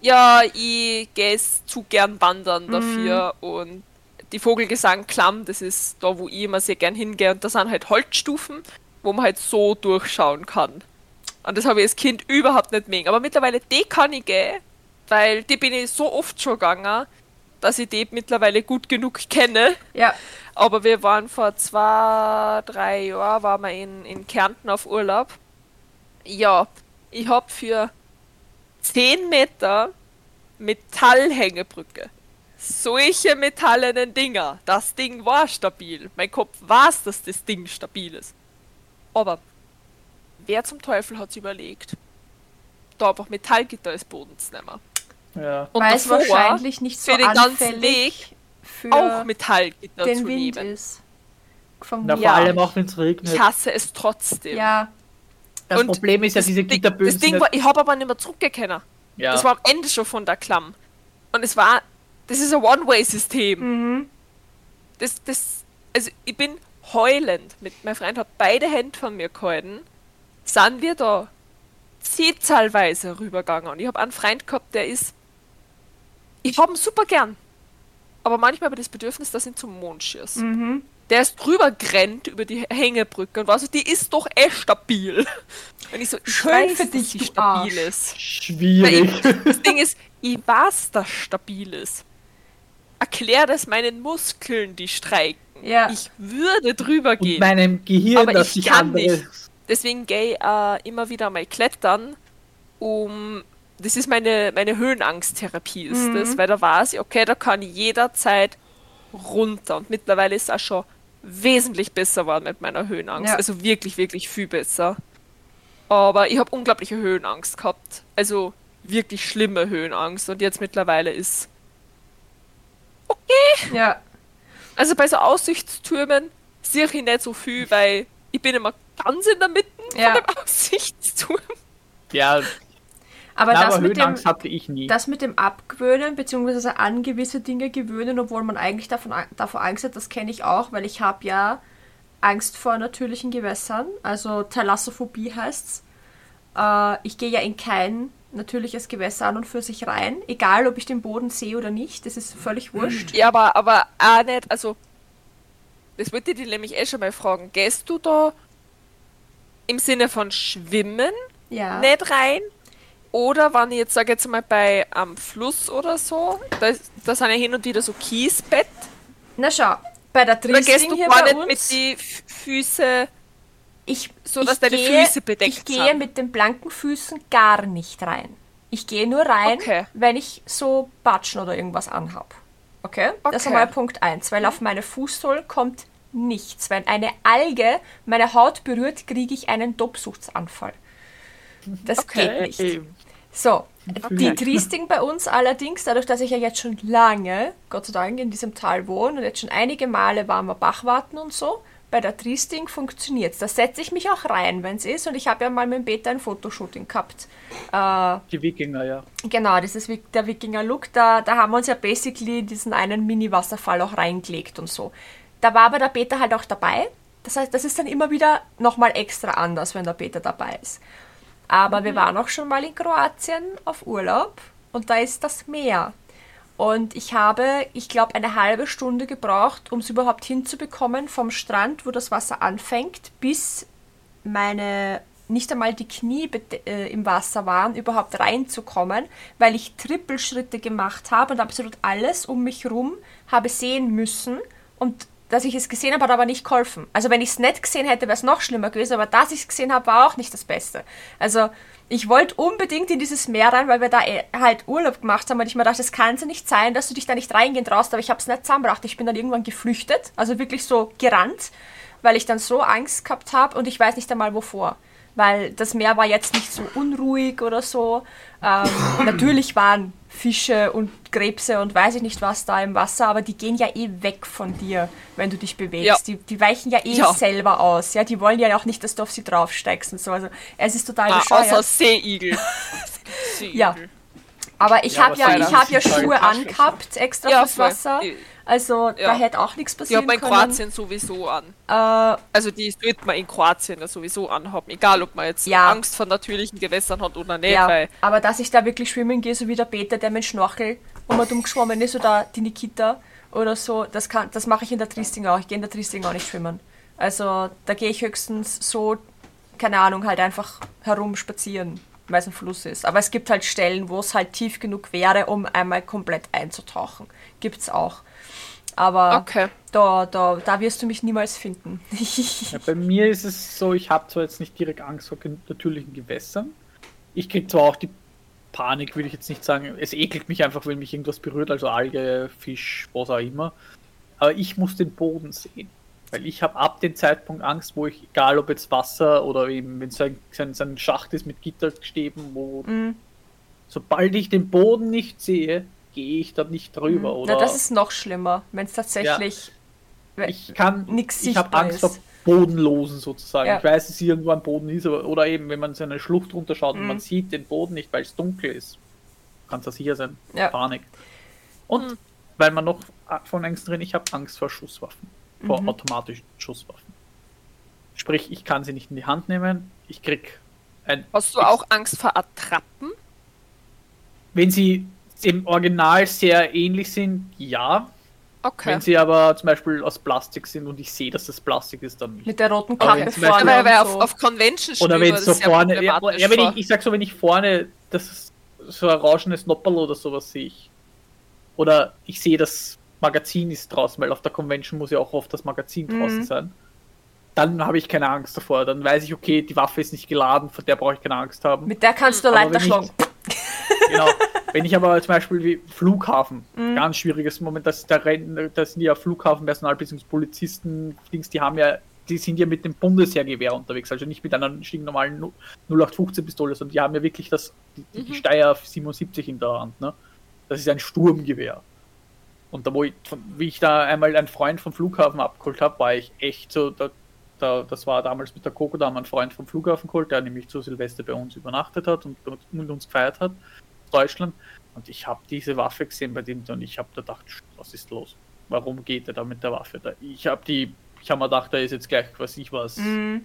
Ja, ich gehe es zu gern wandern Mhm. dafür und die Vogelgesang Klamm, das ist da, wo ich immer sehr gern hingehe und da sind halt Holzstufen, wo man halt so durchschauen kann. Und das habe ich als Kind überhaupt nicht mögen. Aber mittlerweile, die kann ich gehen, weil die bin ich so oft schon gegangen, dass ich die mittlerweile gut genug kenne. Ja. Aber wir waren vor zwei, drei Jahren waren wir in, in Kärnten auf Urlaub. Ja, ich hab für 10 Meter Metallhängebrücke. Solche metallenen Dinger. Das Ding war stabil. Mein Kopf weiß, dass das Ding stabil ist. Aber wer zum Teufel hat's überlegt, da einfach Metallgitter als Boden zu nehmen? Ja. Und Weil es davor wahrscheinlich nicht so für den ganzen anfällig für auch Metallgitter den zu Wind nehmen. ist. Vom Na, vor Ja. allem auch wenn es regnet. Ich hasse es trotzdem. ja, das und Problem ist ja, diese Gitterböden Das Ding war, ich habe aber nicht mehr zurückgekennen. ja, Das war am Ende schon von der Klamm. Und es war, das ist ein One-Way-System. mhm. Das, das, also ich bin heulend. Mit, mein Freund hat beide Hände von mir gehalten. Sind wir da zehzahlweise rübergegangen. Und ich habe einen Freund gehabt, der ist, ich habe ihn super gern. Aber manchmal habe ich das Bedürfnis, dass ich ihn zum Mond schieße. Mhm. Der ist drüber gerannt über die Hängebrücke und war so, die ist doch eh stabil. Und ich so, ich Schön weiß, für dass dich, die du stabil Arsch. ist. schwierig. Das Ding ist, ich weiß, dass stabil ist. Erklär das meinen Muskeln, die streiken. Ja. Ich würde drüber Und gehen. meinem Gehirn, Aber dass ich kann andere nicht. Deswegen gehe ich äh, immer wieder mal klettern, um. Das ist meine, meine Höhenangsttherapie, ist das, weil da weiß ich, okay, da kann ich jederzeit runter. Und mittlerweile ist es auch schon wesentlich besser geworden mit meiner Höhenangst. Ja. Also wirklich, wirklich viel besser. Aber ich habe unglaubliche Höhenangst gehabt. Also wirklich schlimme Höhenangst. Und jetzt mittlerweile ist. ja. Also bei so Aussichtstürmen sehe ich nicht so viel, weil ich bin immer ganz in der Mitte Ja. von dem Aussichtsturm. Ja, Aber na, das aber mit dem, hatte ich nie. das mit dem Abgewöhnen, beziehungsweise an gewisse Dinge gewöhnen, obwohl man eigentlich davon, davor Angst hat, das kenne ich auch, weil ich habe ja Angst vor natürlichen Gewässern, also Thalassophobie heißt's. Äh, ich gehe ja in kein natürliches Gewässer an und für sich rein, egal ob ich den Boden sehe oder nicht, das ist völlig wurscht. Ja, aber, aber auch nicht, also, das wollte ich dir nämlich eh schon mal fragen. Gehst du da im Sinne von Schwimmen Ja. nicht rein? Oder wenn ich jetzt, sage jetzt mal, bei am Fluss oder so, da, ist- da sind ja hin und wieder so Kiesbett. Na schau, bei der Oder gehst Triesling du hier gar bei nicht mit uns, die F- Füße ich, so, dass ich deine gehe, Füße bedeckt Ich gehe sind? mit den blanken Füßen gar nicht rein. Ich gehe nur rein, Okay. wenn ich so Batschen oder irgendwas anhab. Okay? Das ist Okay. einmal Punkt 1, weil auf meine Fußsohlen kommt nichts. Wenn eine Alge meine Haut berührt, kriege ich einen Tobsuchtsanfall. Das geht nicht. So, die. Triesting bei uns allerdings, dadurch, dass ich ja jetzt schon lange, Gott sei Dank, in diesem Tal wohne und jetzt schon einige Male waren wir Bachwarten und so, bei der Triesting funktioniert es. Da setze ich mich auch rein, wenn es ist. Und ich habe ja mal mit dem Beta ein Fotoshooting gehabt. Äh, Die Wikinger, ja. genau, das ist der Wikinger-Look. Da, da haben wir uns ja basically diesen einen Mini-Wasserfall auch reingelegt und so. Da war aber der Beta halt auch dabei. Das heißt, das ist dann immer wieder nochmal extra anders, wenn der Beta dabei ist. Aber wir waren auch schon mal in Kroatien auf Urlaub und da ist das Meer. Und ich habe, ich glaube, eine halbe Stunde gebraucht, um es überhaupt hinzubekommen, vom Strand, wo das Wasser anfängt, bis meine nicht einmal die Knie äh, im Wasser waren, überhaupt reinzukommen, weil ich Trippelschritte gemacht habe und absolut alles um mich rum habe sehen müssen und dass ich es gesehen habe, hat aber nicht geholfen. Also wenn ich es nicht gesehen hätte, wäre es noch schlimmer gewesen, aber dass ich es gesehen habe, war auch nicht das Beste. Also ich wollte unbedingt in dieses Meer rein, weil wir da eh halt Urlaub gemacht haben und ich mir dachte, das kann ja nicht sein, dass du dich da nicht reingehen traust, aber ich habe es nicht zusammengebracht. Ich bin dann irgendwann geflüchtet, also wirklich so gerannt, weil ich dann so Angst gehabt habe und ich weiß nicht einmal wovor. Weil das Meer war jetzt nicht so unruhig oder so. Ähm, natürlich waren Fische und Krebse und weiß ich nicht was da im Wasser, aber die gehen ja eh weg von dir, wenn du dich bewegst. Ja. Die, die weichen ja eh Ja. selber aus. Ja, die wollen ja auch nicht, dass du auf sie draufsteigst und so. Also es ist total Ah, bescheuert. außer Seeigel. Seeigel. Ja. Aber ich Ja, habe ja, leider ich hab ja halt Schuhe angehabt, extra Ja, fürs. Wasser. Ich- Also da Ja. hätte auch nichts Ich passieren habe mein können. Kroatien sowieso an. Äh, Also die sollte man in Kroatien ja sowieso anhaben. Egal, ob man jetzt Ja. Angst vor natürlichen Gewässern hat oder nicht. ja, Weil, aber dass ich da wirklich schwimmen gehe, so wie der Peter, der mit Schnorchel um und um geschwommen ist, oder die Nikita oder so, das, kann, das mache ich in der Triesting auch. Ich gehe in der Triesting auch nicht schwimmen. Also da gehe ich höchstens so, keine Ahnung, halt einfach herum spazieren, weil es ein Fluss ist. Aber es gibt halt Stellen, wo es halt tief genug wäre, um einmal komplett einzutauchen. Gibt's auch. Aber okay. da, da, da wirst du mich niemals finden. Ja, bei mir ist es so, ich habe zwar jetzt nicht direkt Angst vor natürlichen Gewässern. Ich krieg zwar auch die Panik, würde ich jetzt nicht sagen. Es ekelt mich einfach, wenn mich irgendwas berührt, also Alge, Fisch, was auch immer. Aber ich muss den Boden sehen. Weil ich habe ab dem Zeitpunkt Angst, wo ich, egal ob jetzt Wasser oder eben, wenn es ein, ein- ein Schacht ist mit Gitterstäben, wo Mhm. sobald ich den Boden nicht sehe, gehe ich da nicht drüber. Oder Na, das ist noch schlimmer, wenn es tatsächlich ich kann nix ich habe Angst ist. vor Bodenlosen sozusagen. Ja. Ich weiß, dass irgendwo ein Boden ist, aber, oder eben, wenn man so eine Schlucht runterschaut und Mhm. man sieht den Boden nicht, weil es dunkel ist, kann da sicher sein. Ja. Panik. Und Mhm. weil man noch von Ängsten drin, ich habe Angst vor Schusswaffen, vor Mhm. automatischen Schusswaffen. Sprich, ich kann sie nicht in die Hand nehmen. Ich krieg ein. Hast du auch Angst vor Attrappen? Wenn sie im Original sehr ähnlich sind, ja. Okay. Wenn sie aber zum Beispiel aus Plastik sind und ich sehe, dass das Plastik ist, dann nicht. mit der roten Kappe vorne weil, weil auf, so. auf Convention Oder wenn es so vorne. Ja, ja, wenn ich, ich sag so, wenn ich vorne das so orangenes Noppel oder sowas sehe ich. Oder ich sehe, das Magazin ist draußen, weil auf der Convention muss ja auch oft das Magazin draußen Mhm. sein. Dann habe ich keine Angst davor. Dann weiß ich, okay, die Waffe ist nicht geladen, vor der brauche ich keine Angst haben. mit der kannst du ich- schlagen. genau. Wenn ich aber zum Beispiel wie Flughafen, Mhm. ganz schwieriges Moment, dass da das sind ja Flughafenpersonal bzw. Polizisten, Dings, die haben ja, die sind ja mit dem Bundesheergewehr unterwegs, also nicht mit einer stinknormalen Nu- 0815 Pistole, sondern die haben ja wirklich das, die, die Mhm. Steyr 77 in der Hand, ne? Das ist ein Sturmgewehr. Und da, wo ich, wie ich da einmal einen Freund vom Flughafen abgeholt habe, war ich echt so, da, da, das war damals mit der Coco, da haben wir einen Freund vom Flughafen geholt, der nämlich zu Silvester bei uns übernachtet hat und mit uns gefeiert hat, Deutschland. Und ich habe diese Waffe gesehen bei dem und ich habe da gedacht, was ist los? Warum geht er da mit der Waffe da? Ich habe die, ich habe mir gedacht, da ist jetzt gleich, was ich was, Mhm.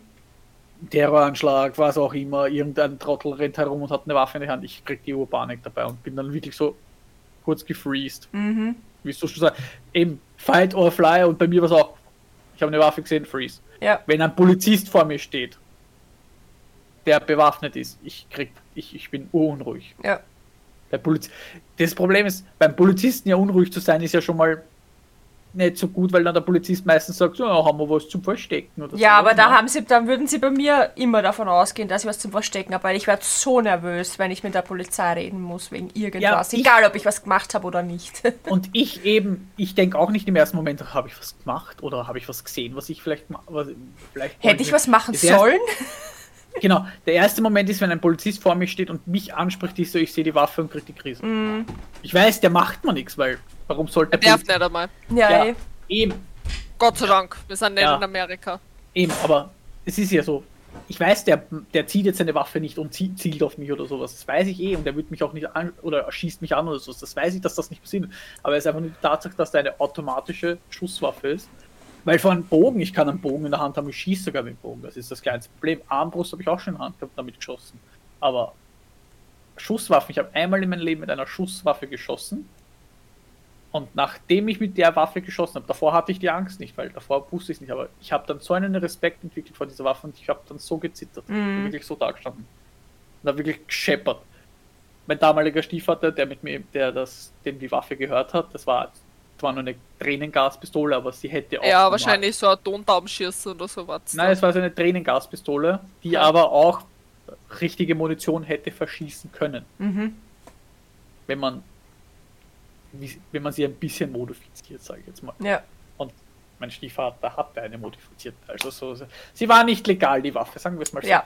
Terroranschlag, was auch immer, irgendein Trottel rennt herum und hat eine Waffe in der Hand. Ich krieg die Urpanik dabei und bin dann wirklich so kurz gefreezed. Mhm. Wie du schon sagst, eben fight or fly und bei mir war es auch, ich habe eine Waffe gesehen, freeze. Ja. Wenn ein Polizist vor mir steht, der bewaffnet ist, ich krieg, ich, ich bin unruhig. Ja. Der Poliz das Problem ist, beim Polizisten ja unruhig zu sein, ist ja schon mal nicht so gut, weil dann der Polizist meistens sagt, so, ja, haben wir was zum Verstecken oder Ja, sowas, aber da ne? haben sie, dann würden sie bei mir immer davon ausgehen, dass ich was zum Verstecken habe, weil ich werde so nervös, wenn ich mit der Polizei reden muss wegen irgendwas. ich- Egal, ob ich was gemacht habe oder nicht. Und ich eben, ich denke auch nicht im ersten Moment, habe ich was gemacht oder habe ich was gesehen, was ich vielleicht was, vielleicht Hätte ich was machen Das erste- sollen? Genau, der erste Moment ist, wenn ein Polizist vor mir steht und mich anspricht, ich so, ich sehe die Waffe und kriege die Krise. Mhm. Ich weiß, der macht mir nichts, weil warum sollte der Nervt Polizist... nicht einmal. Ja, Ja. eh. Eben, Gott sei Dank. Wir sind nicht Ja. in Amerika. eben, aber es ist ja so, ich weiß, der, der zieht jetzt seine Waffe nicht und zie- zielt auf mich oder sowas. Das weiß ich eh und der wird mich auch nicht an oder schießt mich an oder so. Das weiß ich, dass das nicht passiert. Aber es ist einfach nur die Tatsache, dass da eine automatische Schusswaffe ist. Weil von einem Bogen, ich kann einen Bogen in der Hand haben, ich schieße sogar mit dem Bogen. Das ist das kleinste Problem. Armbrust habe ich auch schon in der Hand gehabt, damit geschossen. Aber Schusswaffen, ich habe einmal in meinem Leben mit einer Schusswaffe geschossen. Und nachdem ich mit der Waffe geschossen habe, davor hatte ich die Angst nicht, weil davor wusste ich es nicht, aber ich habe dann so einen Respekt entwickelt vor dieser Waffe und ich habe dann so gezittert. Bin wirklich so da gestanden. Und habe wirklich gescheppert. Mein damaliger Stiefvater, der mit mir, der das, dem die Waffe gehört hat, das war zwar nur eine Tränengaspistole, aber sie hätte auch. Ja, wahrscheinlich so ein Tontaubenschießen oder sowas. Nein, es war so eine Tränengaspistole, die Ja. aber auch richtige Munition hätte verschießen können, Mhm. wenn man, wie- wenn man sie ein bisschen modifiziert, sage ich jetzt mal. Ja. Und mein Stiefvater hatte eine modifiziert. Also so, so- sie war nicht legal, die Waffe, sagen wir es mal so. Ja.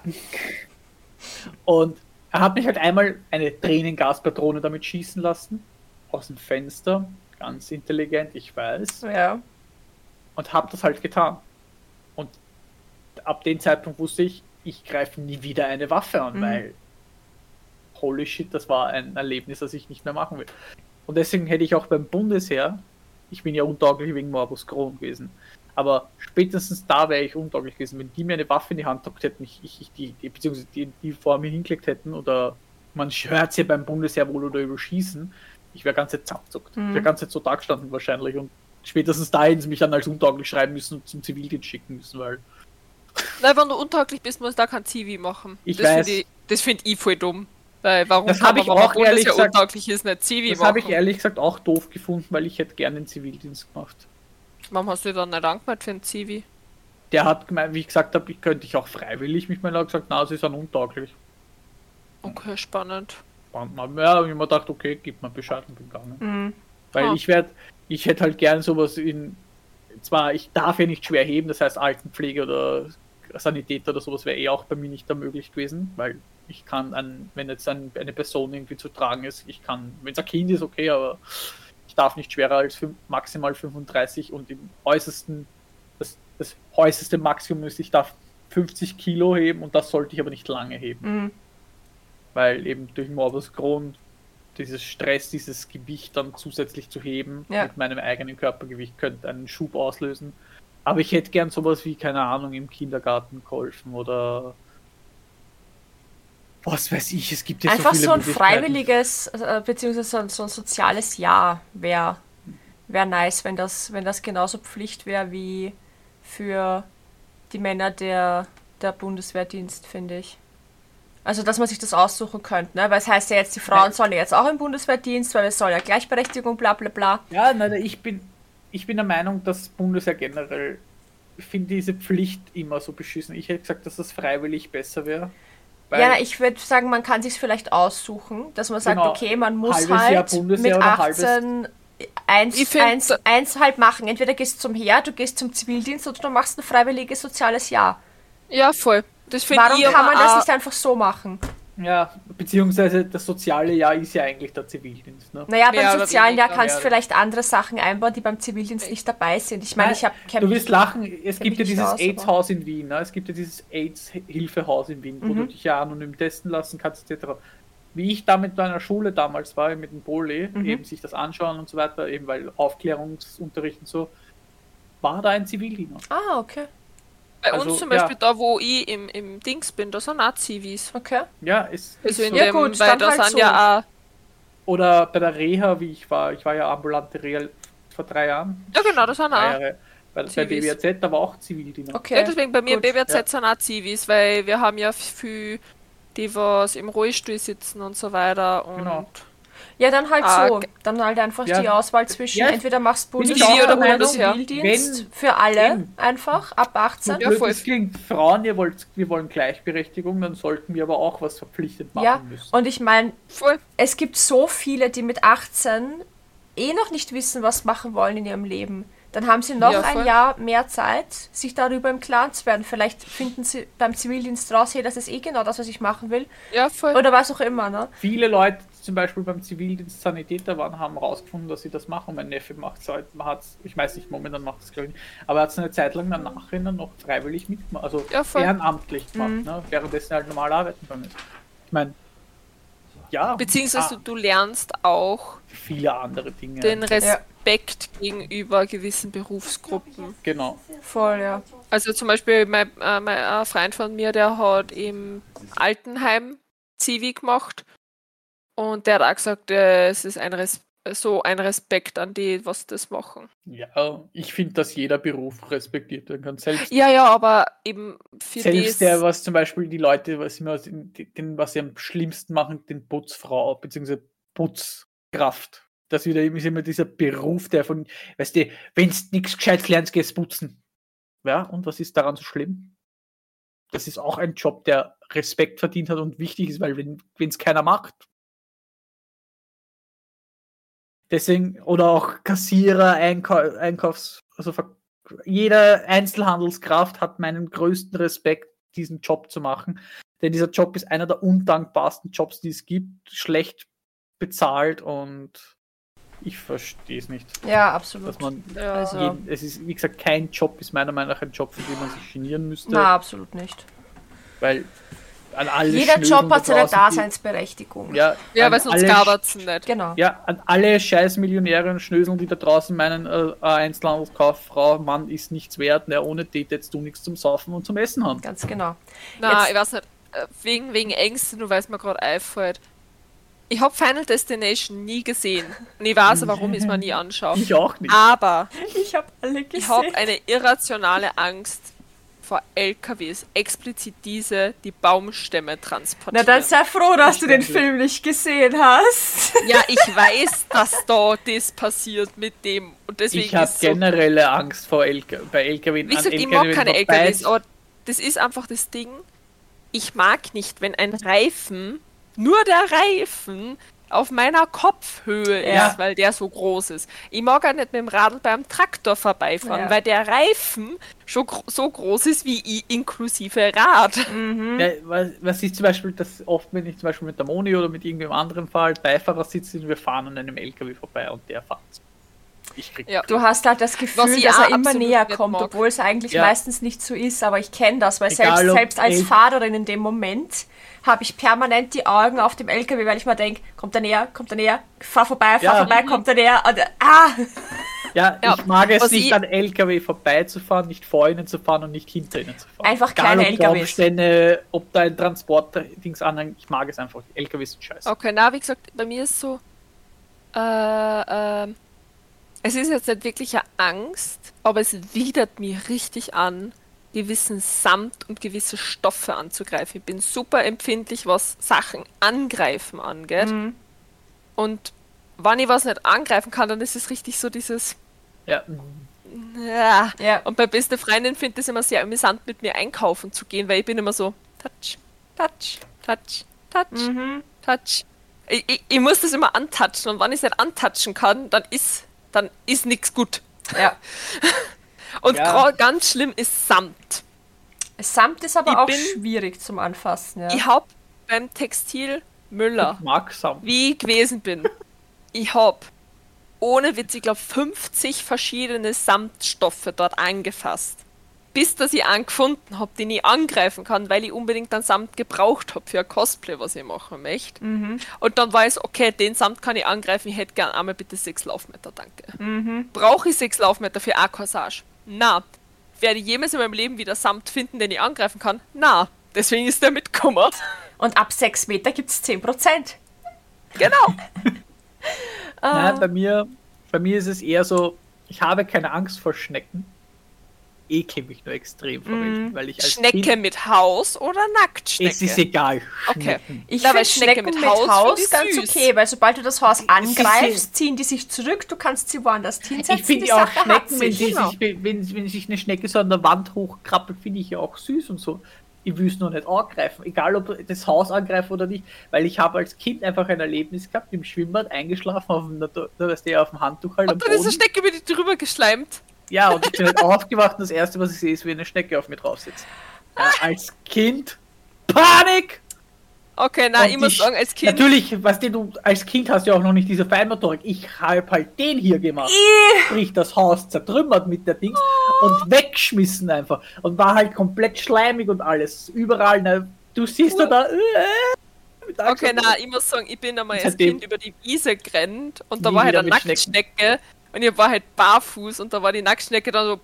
Und er hat mich halt einmal eine Tränengaspatrone damit schießen lassen. Aus dem Fenster. Ganz intelligent, ich weiß. Ja. Und habe das halt getan. Und ab dem Zeitpunkt wusste ich, ich greife nie wieder eine Waffe an, Mhm. weil holy shit, das war ein Erlebnis, das ich nicht mehr machen will. Und deswegen hätte ich auch beim Bundesheer, ich bin ja untauglich wegen Morbus Crohn gewesen, aber spätestens da wäre ich untauglich gewesen, wenn die mir eine Waffe in die Hand gedrückt hätten, ich, ich, die, die, beziehungsweise die, die vor mir hingelegt hätten oder man hört ja beim Bundesheer wohl oder überschießen, ich wäre ganz zappzuckt. Mhm. Ich wäre ganz so da gestanden wahrscheinlich und spätestens da hätten sie mich dann als untauglich schreiben müssen und zum Zivildienst schicken müssen, weil Nein, wenn du untauglich bist, musst du da kein CV machen. Ich das weiß. Find ich, das finde ich voll dumm. Weil warum Das kann hab man, ich auch ehrlich gesagt- untauglich ist, nicht CV das habe ich ehrlich gesagt auch doof gefunden, weil ich hätte gerne den Zivildienst gemacht. Warum hast du dann nicht angemeldet für ein CV? Der hat gemeint, wie ich gesagt habe, ich könnte ich auch freiwillig mich er hat gesagt, na, sie sind untauglich. Okay, spannend. Und man, ja, ich mir gedacht, okay, gib mir Bescheid und bin gegangen. Mhm. Weil Ah. ich werde, ich hätte halt gern sowas in, zwar, ich darf ja nicht schwer heben, das heißt Altenpflege oder Sanitäter oder sowas wäre eh auch bei mir nicht da möglich gewesen, weil ich kann, ein, wenn jetzt ein, eine Person irgendwie zu tragen ist, ich kann, wenn es ein Kind ist, okay, aber ich darf nicht schwerer als fün- maximal 35 und im äußersten, das, das äußerste Maximum ist, ich darf 50 Kilo heben und das sollte ich aber nicht lange heben Mhm. weil eben durch Morbus Crohn dieses Stress, dieses Gewicht dann zusätzlich zu heben Ja. mit meinem eigenen Körpergewicht könnte einen Schub auslösen. Aber ich hätte gern sowas wie, keine Ahnung, im Kindergarten geholfen oder was weiß ich, es gibt ja Einfach so viele so ein freiwilliges, äh, beziehungsweise so ein, so ein soziales Jahr wäre wär nice, wenn das, wenn das genauso Pflicht wäre wie für die Männer der, der Bundeswehrdienst, finde ich. Also, dass man sich das aussuchen könnte, ne? Weil es heißt ja jetzt, die Frauen sollen ja jetzt auch im Bundeswehrdienst, weil es soll ja Gleichberechtigung, bla bla bla. Ja, nein, ich bin, ich bin der Meinung, dass Bundeswehr generell, ich finde diese Pflicht immer so beschissen. Ich hätte gesagt, dass das freiwillig besser wäre. Weil- Ja, ich würde sagen, man kann sich vielleicht aussuchen, dass man sagt, Genau. okay, man muss Jahr halt Bundeswehr mit oder halbes- 18 eins, eins, eins halt machen. Entweder gehst du zum Heer, du gehst zum Zivildienst oder du machst ein freiwilliges soziales Jahr. Ja, voll. Das finde Warum ich kann man das nicht einfach so machen? Ja, beziehungsweise das soziale Jahr ist ja eigentlich der Zivildienst. Ne? Naja, beim oder sozialen Jahr kannst du vielleicht andere Sachen einbauen, die beim Zivildienst nicht dabei sind. Ich meine, ich habe Du wirst lachen, es gibt ja dieses AIDS-Haus in Wien, ne? es gibt ja dieses AIDS-Hilfehaus in Wien, wo du Mhm. dich ja anonym testen lassen kannst, etc. Wie ich da mit meiner Schule damals war, mit dem Poli, Mhm. eben sich das anschauen und so weiter, eben weil Aufklärungsunterricht und so, war da ein Zivildiener. Ah, okay. Bei Also, uns zum ja. Beispiel da, wo ich im, im Dings bin, da sind auch Zivis. Okay. Ja, es Also ist in so. Ja, dem, gut, weil da halt sind so. ja auch. Oder bei der Reha, wie ich war, ich war ja ambulante Reha vor drei Jahren, Ja genau, da sind auch. Jahre, bei, bei. BWZ, da war auch Zivildiener. Okay. Ja, deswegen bei mir gut. BWZ Ja. sind auch Zivis, weil wir haben ja viel, die was im Rollstuhl sitzen und so weiter. Und Genau. Ja, dann halt Ah, so. Dann halt einfach Ja. die Auswahl zwischen Ja, entweder machst du der oder wenn- für alle Eben. einfach ab 18. Ja, voll. das klingt, Frauen, ihr wollt, wir wollen Gleichberechtigung, dann sollten wir aber auch was verpflichtend machen Ja, müssen. und ich meine, es gibt so viele, die mit 18 eh noch nicht wissen, was machen wollen in ihrem Leben. Dann haben sie noch Ja, ein. Jahr mehr Zeit, sich darüber im Klaren zu werden. Vielleicht finden sie beim Zivildienst raus, hey, das ist eh genau das, was ich machen will. Ja, voll. Oder was auch immer, ne? Viele Leute, zum Beispiel beim Zivildienst Sanitäter waren, haben herausgefunden, dass sie das machen. Mein Neffe macht es halt, man hat's, ich weiß nicht, momentan macht es glaube ich, nicht, aber er hat es eine Zeit lang danach noch freiwillig mitgemacht, also Ja, ehrenamtlich gemacht, Mhm. ne? währenddessen halt normal arbeiten kann. Ich meine, ja, Beziehungsweise ah, du lernst auch viele andere Dinge. den Respekt gegenüber gewissen Berufsgruppen. genau. Voll, ja. Also zum Beispiel mein, äh, mein ein Freund von mir, der hat im Altenheim Zivi gemacht und der hat auch gesagt, äh, es ist ein Res so ein Respekt an die, was das machen. Ja, ich finde, dass jeder Beruf respektiert werden kann. Selbst Ja, ja, aber eben für Selbst der, was zum Beispiel die Leute, was immer den, was sie am schlimmsten machen, den Putzfrau bzw. Putzkraft. Das wieder ist immer dieser Beruf, der von, weißt du, wenn du nichts Gescheites lernst, gehst putzen. Ja, und was ist daran so schlimm? Das ist auch ein Job, der Respekt verdient hat und wichtig ist, weil wenn es keiner macht. Deswegen, oder auch Kassierer, Einkau Einkaufs, also jeder Einzelhandelskraft hat meinen größten Respekt, diesen Job zu machen. Denn dieser Job ist einer der undankbarsten Jobs, die es gibt, schlecht bezahlt und ich verstehe es nicht. Ja, absolut. Dass man ja, Also- jeden, es ist, wie gesagt, kein Job ist meiner Meinung nach ein Job, für den man sich genieren müsste, Na, absolut nicht. weil an alle Jeder Job hat seine die- Daseinsberechtigung. Ja, ja weil sonst gab es nicht. Genau. Ja, an alle scheiß Millionäre und Schnöseln, die da draußen meinen, äh, Einzelhandelskauffrau, Mann ist nichts wert, ne, ohne die hättest du nichts zum Saufen und zum Essen haben. Ganz genau. Na, Jetzt- ich weiß nicht, äh, wegen, wegen Ängste, nur weil es mir gerade einfällt. Ich habe Final Destination nie gesehen. Und ich weiß, warum ich es mir nie anschaue. Ich auch nicht. Aber Ich habe alle gesehen. ich habe eine irrationale Angst vor LKWs. Explizit diese, die Baumstämme Na, transportieren. dann sei froh, dass du den. Film nicht gesehen hast. ja, ich weiß, dass da das passiert mit dem. Und deswegen Ich habe so generelle Angst vor LK bei LKW. Wie gesagt, ich mag keine LKWs, aber das ist einfach das Ding. Ich mag nicht, wenn ein Reifen, nur der Reifen, auf meiner Kopfhöhe Ja. ist, weil der so groß ist. Ich mag auch nicht mit dem Radl beim Traktor vorbeifahren, Ja. weil der Reifen schon gro so groß ist wie ich inklusive Rad. Ja, was, was ist zum Beispiel das oft, wenn ich zum Beispiel mit der Moni oder mit irgendeinem anderen fahre, Beifahrer sitze und wir fahren an einem LKW vorbei und der fährt. Ich krieg Ja. Du hast halt das Gefühl, ich dass er immer näher kommt, mag. obwohl es eigentlich Ja. meistens nicht so ist. Aber ich kenne das, weil Egal, selbst, selbst als Fahrerin in dem Moment habe ich permanent die Augen auf dem LKW, weil ich mir denke, kommt er näher, kommt er näher, fahr vorbei, fahr Ja. vorbei, kommt er näher. Und, ah! Ja, Ja, ich mag es was nicht ich- an LKW vorbeizufahren, nicht vor ihnen zu fahren und nicht hinter ihnen zu fahren. Einfach Egal, kleine ob LKWs. Ob da ein Transport-Dings anhängt, ich mag es einfach. LKWs sind scheiße. Okay, na, wie gesagt, bei mir ist so, äh, ähm, es ist jetzt nicht wirklich eine Angst, aber es widert mich richtig an, gewissen Samt und gewisse Stoffe anzugreifen. Ich bin super empfindlich, was Sachen angreifen angeht. Mhm. Und wenn ich was nicht angreifen kann, dann ist es richtig so dieses, Ja, ja. Ja. Und bei beste Freundin finde ich es immer sehr amüsant, mit mir einkaufen zu gehen, weil ich bin immer so, touch, touch, touch, touch, Mhm. touch. Ich, ich, ich muss das immer antatschen und wenn ich es nicht antatschen kann, dann ist, dann ist nichts gut. ja. Und Ja. ganz schlimm ist Samt. Samt ist aber Ich auch bin- schwierig zum Anfassen. Ja. Ich hab beim Textil Müller, Ich mag Samt. wie ich gewesen bin, ich hab ohne Witz, ich glaube 50 verschiedene Samtstoffe dort angefasst. Bis dass ich einen gefunden habe, den ich angreifen kann, weil ich unbedingt dann Samt gebraucht habe für ein Cosplay, was ich machen möchte. Und dann weiß, okay, den Samt kann ich angreifen, ich hätte gern einmal bitte sechs Laufmeter, danke. Brauche ich sechs Laufmeter für eine Corsage? Na. Werde ich jemals in meinem Leben wieder Samt finden, den ich angreifen kann? Na. Deswegen ist der mitgekommen. Und ab 6 Meter gibt es 10%. Genau. Nein, bei mir, bei mir ist es eher so, ich habe keine Angst vor Schnecken. Ekel mich nur extrem vor welchen, weil ich als Schnecke Kind, mit Haus oder Nacktschnecke? es ist egal. Okay. Schnecken. Ich Na, weil finde Schnecke mit mit Haus Haus, ich ganz süß. okay, weil sobald du das Haus angreifst, ziehen die sich zurück, du kannst sie woanders hinsetzen. Ich finde die ja auch Schnecken, wenn, sie sich. Genau. sich, wenn, wenn sich eine Schnecke so an der Wand hochkrabbelt, finde ich ja auch süß und so. Ich will es nur nicht angreifen, egal ob das Haus angreifen oder nicht, weil ich habe als Kind einfach ein Erlebnis gehabt, im Schwimmbad eingeschlafen, auf dem, da weißt du, ja, auf dem Handtuch halt Und dann ist eine. Schnecke über die drüber geschleimt. Ja, und ich bin halt aufgewacht und das erste, was ich sehe, ist, wie eine Schnecke auf mir drauf sitzt. Äh, als Kind, Panik! Okay, na, Und ich muss sagen, als Kind. Natürlich, weißt du, du als Kind hast du ja auch noch nicht diese Feinmotorik. Ich habe halt den hier gemacht. Sprich, das Haus zertrümmert mit der Dings und weggeschmissen einfach. Und war halt komplett schleimig und alles. Überall. Ne, du siehst du da. Äh, Okay, na, ich muss sagen, ich bin einmal als Kind über die Wiese gerannt und da war halt eine. Nacktschnecke und ich war halt barfuß und da war die Nacktschnecke dann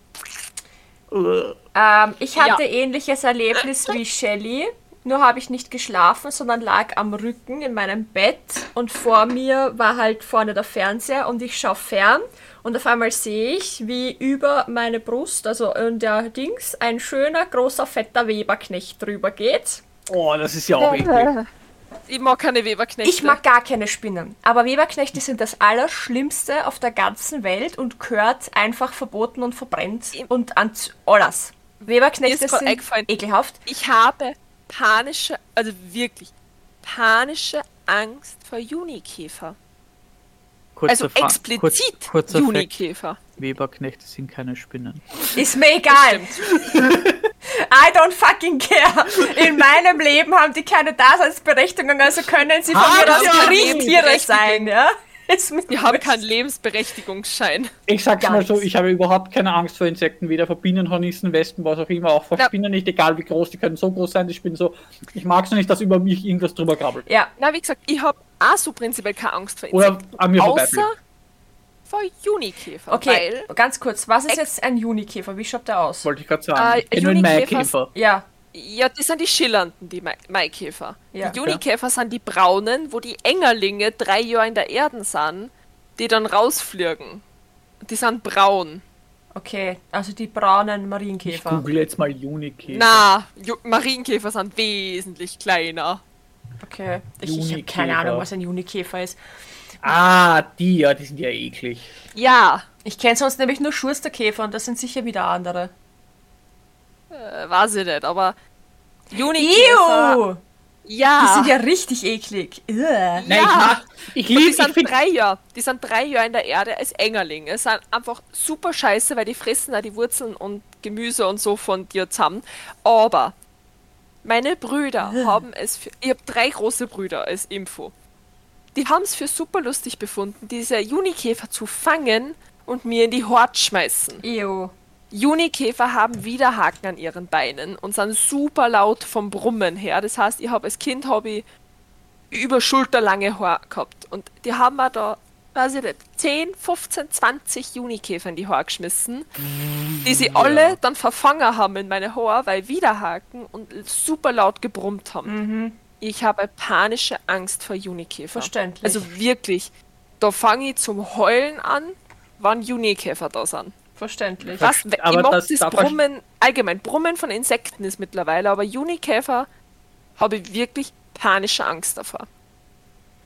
so. Äh, Ähm, ich hatte Ja. ähnliches Erlebnis wie Shelly. Nur habe ich nicht geschlafen, sondern lag am Rücken in meinem Bett und vor mir war halt vorne der Fernseher und ich schaue fern und auf einmal sehe ich, wie über meine Brust, also in der Dings, ein schöner, großer, fetter Weberknecht drüber geht. Oh, das ist ja auch eklig. Ich mag keine Weberknechte. Ich mag gar keine Spinnen, aber Weberknechte sind das Allerschlimmste auf der ganzen Welt und gehört einfach verboten und verbrennt und an alles. Weberknechte sind eingefallen. ekelhaft. Ich habe panische, also wirklich panische Angst vor Junikäfer. Kurzer Also explizit kurz, Junikäfer. Weberknechte sind keine Spinnen. Ist mir egal. I don't fucking care. In meinem Leben haben die keine Daseinsberechtigung, also können sie von Haben mir aus Kriechtiere nicht. sein, ja? Wir haben keinen Lebensberechtigungsschein. Ich sag's Gar mal so, ich habe überhaupt keine Angst vor Insekten, weder vor Bienen, Hornissen, Wespen, was auch immer, auch vor Na. Spinnen nicht, egal wie groß, die können so groß sein, die Spinnen so. Ich mag's nur nicht, dass über mich irgendwas drüber krabbelt. Ja, Na, wie gesagt, ich habe auch so prinzipiell keine Angst vor Oder Insekten. an mir außer. Vor Junikäfer. okay, Weil, ganz kurz. Was ist jetzt ein Junikäfer? Wie schaut der aus? Wollte ich gerade sagen. Äh, ich Junikäfer- Maikäfer. Ja, ja, das sind die schillernden, die Mai- Maikäfer. Ja. die Junikäfer sind die braunen, wo die Engerlinge drei Jahre in der Erde sind, die dann rausfliegen. Die sind braun. okay. Also die braunen Ich Marienkäfer. google jetzt mal Junikäfer. Na, Ju Marienkäfer sind wesentlich kleiner. Okay. Ich, ich habe keine Ahnung, was ein Junikäfer ist. Ah, die, ja, die sind ja eklig. Ja, Ich kenne sonst nämlich nur Schursterkäfer und das sind sicher wieder andere. äh, weiß ich nicht, aber Junikäfer. Ew! Ja. Die sind ja richtig eklig. Ugh. Nein, Ja. ich mag, ich die liebe, ich sind finde, drei Jahre, die sind drei Jahre in der Erde als Engerlinge. Sind einfach super scheiße, weil die fressen auch die Wurzeln und Gemüse und so von dir zusammen. Aber meine Brüder haben es für, ich habe drei große Brüder als Info. Die haben es für super lustig befunden, diese Junikäfer zu fangen und mir in die Hort schmeißen. Ew. Junikäfer haben Widerhaken an ihren Beinen und sind super laut vom Brummen her. Das heißt, ich habe als Kind habe ich über schulterlange Haare gehabt. Und die haben mir da, weiß ich nicht, 10, 15, 20 Junikäfer in die Haare geschmissen, die sie alle dann verfangen haben in meine Haare, weil Widerhaken und super laut gebrummt haben. Ich habe panische Angst vor Junikäfer. Verständlich. Also wirklich, da fange ich zum Heulen an, wann Junikäfer da sind. Verständlich. Was? aber ich mag das das, Brummen, allgemein, Brummen von Insekten ist mittlerweile, aber Junikäfer habe ich wirklich panische Angst davor. Und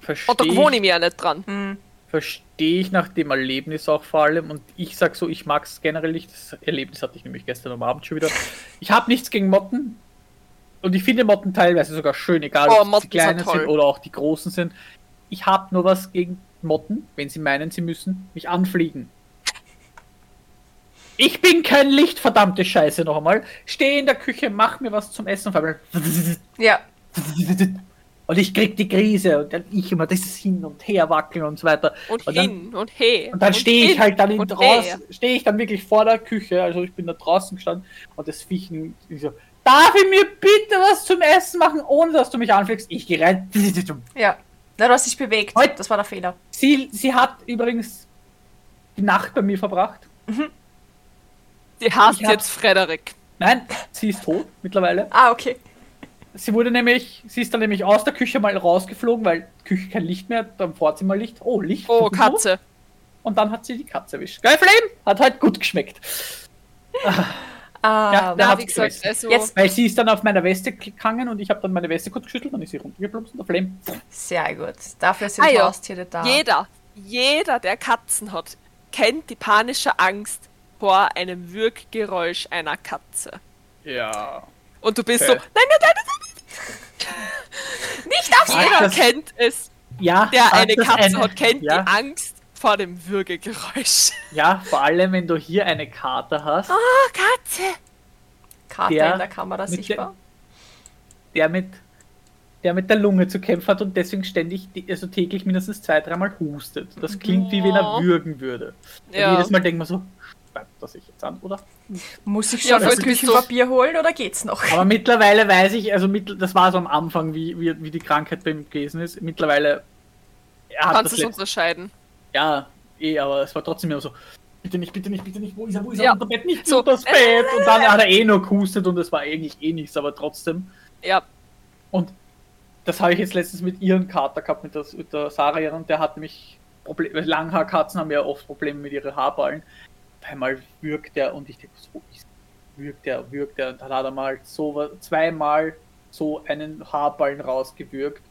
da verstehe wohne ich mir ja nicht dran. verstehe ich nach dem Erlebnis auch vor allem. Und ich sag so, ich mag es generell nicht. Das Erlebnis hatte ich nämlich gestern am Abend schon wieder. Ich habe nichts gegen Motten. Und ich finde Motten teilweise sogar schön, egal Oh, ob Motten sie kleine sind oder auch die großen sind. Ich habe nur was gegen Motten, wenn sie meinen, sie müssen mich anfliegen. Ich bin kein Licht, verdammte Scheiße noch einmal. Stehe in der Küche, mach mir was zum Essen. Ja. Und ich krieg die Krise und dann ich immer das hin und her wackeln und so weiter. Und, Und dann- hin und her. Und dann stehe ich halt dann in draußen, stehe ich dann wirklich vor der Küche, also ich bin da draußen gestanden und das Viechen ich so, darf ich mir bitte was zum Essen machen, ohne dass du mich anfliegst? Ich gehe rein. Ja. Na, du hast dich bewegt. Heut- Das war der Fehler. Sie, sie hat übrigens die Nacht bei mir verbracht. Die hasst Ich hab- jetzt Frederik. Nein, sie ist tot mittlerweile. Ah, okay. Sie wurde nämlich, sie ist dann nämlich aus der Küche mal rausgeflogen, weil Küche kein Licht mehr, beim Vorzimmer Licht. Oh, Licht. Oh, Katze. Und dann hat sie die Katze erwischt. Geil, Flame! Hat halt gut geschmeckt. Ah, Ja, der hat's wie gesagt, also, Jetzt- Weil sie ist dann auf meiner Weste gegangen und ich habe dann meine Weste kurz geschüttelt, dann ist sie runtergeplumpst und der Flame. sehr gut. Dafür sind Ah, ja. Haustiere da. jeder, jeder, der Katzen hat, kennt die panische Angst vor einem Würggeräusch einer Katze. Ja. Und du bist Okay. so, nein, nein, nein, nein, Nicht aufs jeder kennt es, Ja, der eine Katze hat, kennt ja, die Angst vor dem Würgegeräusch. Ja, vor allem, wenn du hier eine Karte hast, Oh, Katze! Karte Der in der Kamera mit sichtbar. der mit der mit der Lunge zu kämpfen hat und deswegen ständig, die- also täglich mindestens zwei, dreimal hustet. Das klingt wie wenn er Oh. würgen würde. Und Ja. jedes Mal denkt man so, das sich jetzt an, oder? Muss ich Ja, schon voll, das Küchenpapier holen oder geht's noch? Aber mittlerweile weiß ich, also mit, das war so am Anfang, wie, wie, wie die Krankheit bei ihm gewesen ist. Mittlerweile er hat Kannst das es unterscheiden. Ja, eh, aber es war trotzdem immer so, bitte nicht, bitte nicht, bitte nicht, wo ist er, wo ist er, Ja. unter Bett, nicht So. unter das Bett. Und dann hat er eh nur gehustet und es war eigentlich eh nichts, aber trotzdem. Ja, Und das habe ich jetzt letztens mit ihren Kater gehabt, mit, das, mit der Sarah, ihren, der hat nämlich Probleme, Langhaarkatzen haben ja oft Probleme mit ihren Haarballen. Auf einmal würgt er und ich denke, so ist würgt er, würgt er. Und dann hat er mal so zweimal so einen Haarballen rausgewürgt.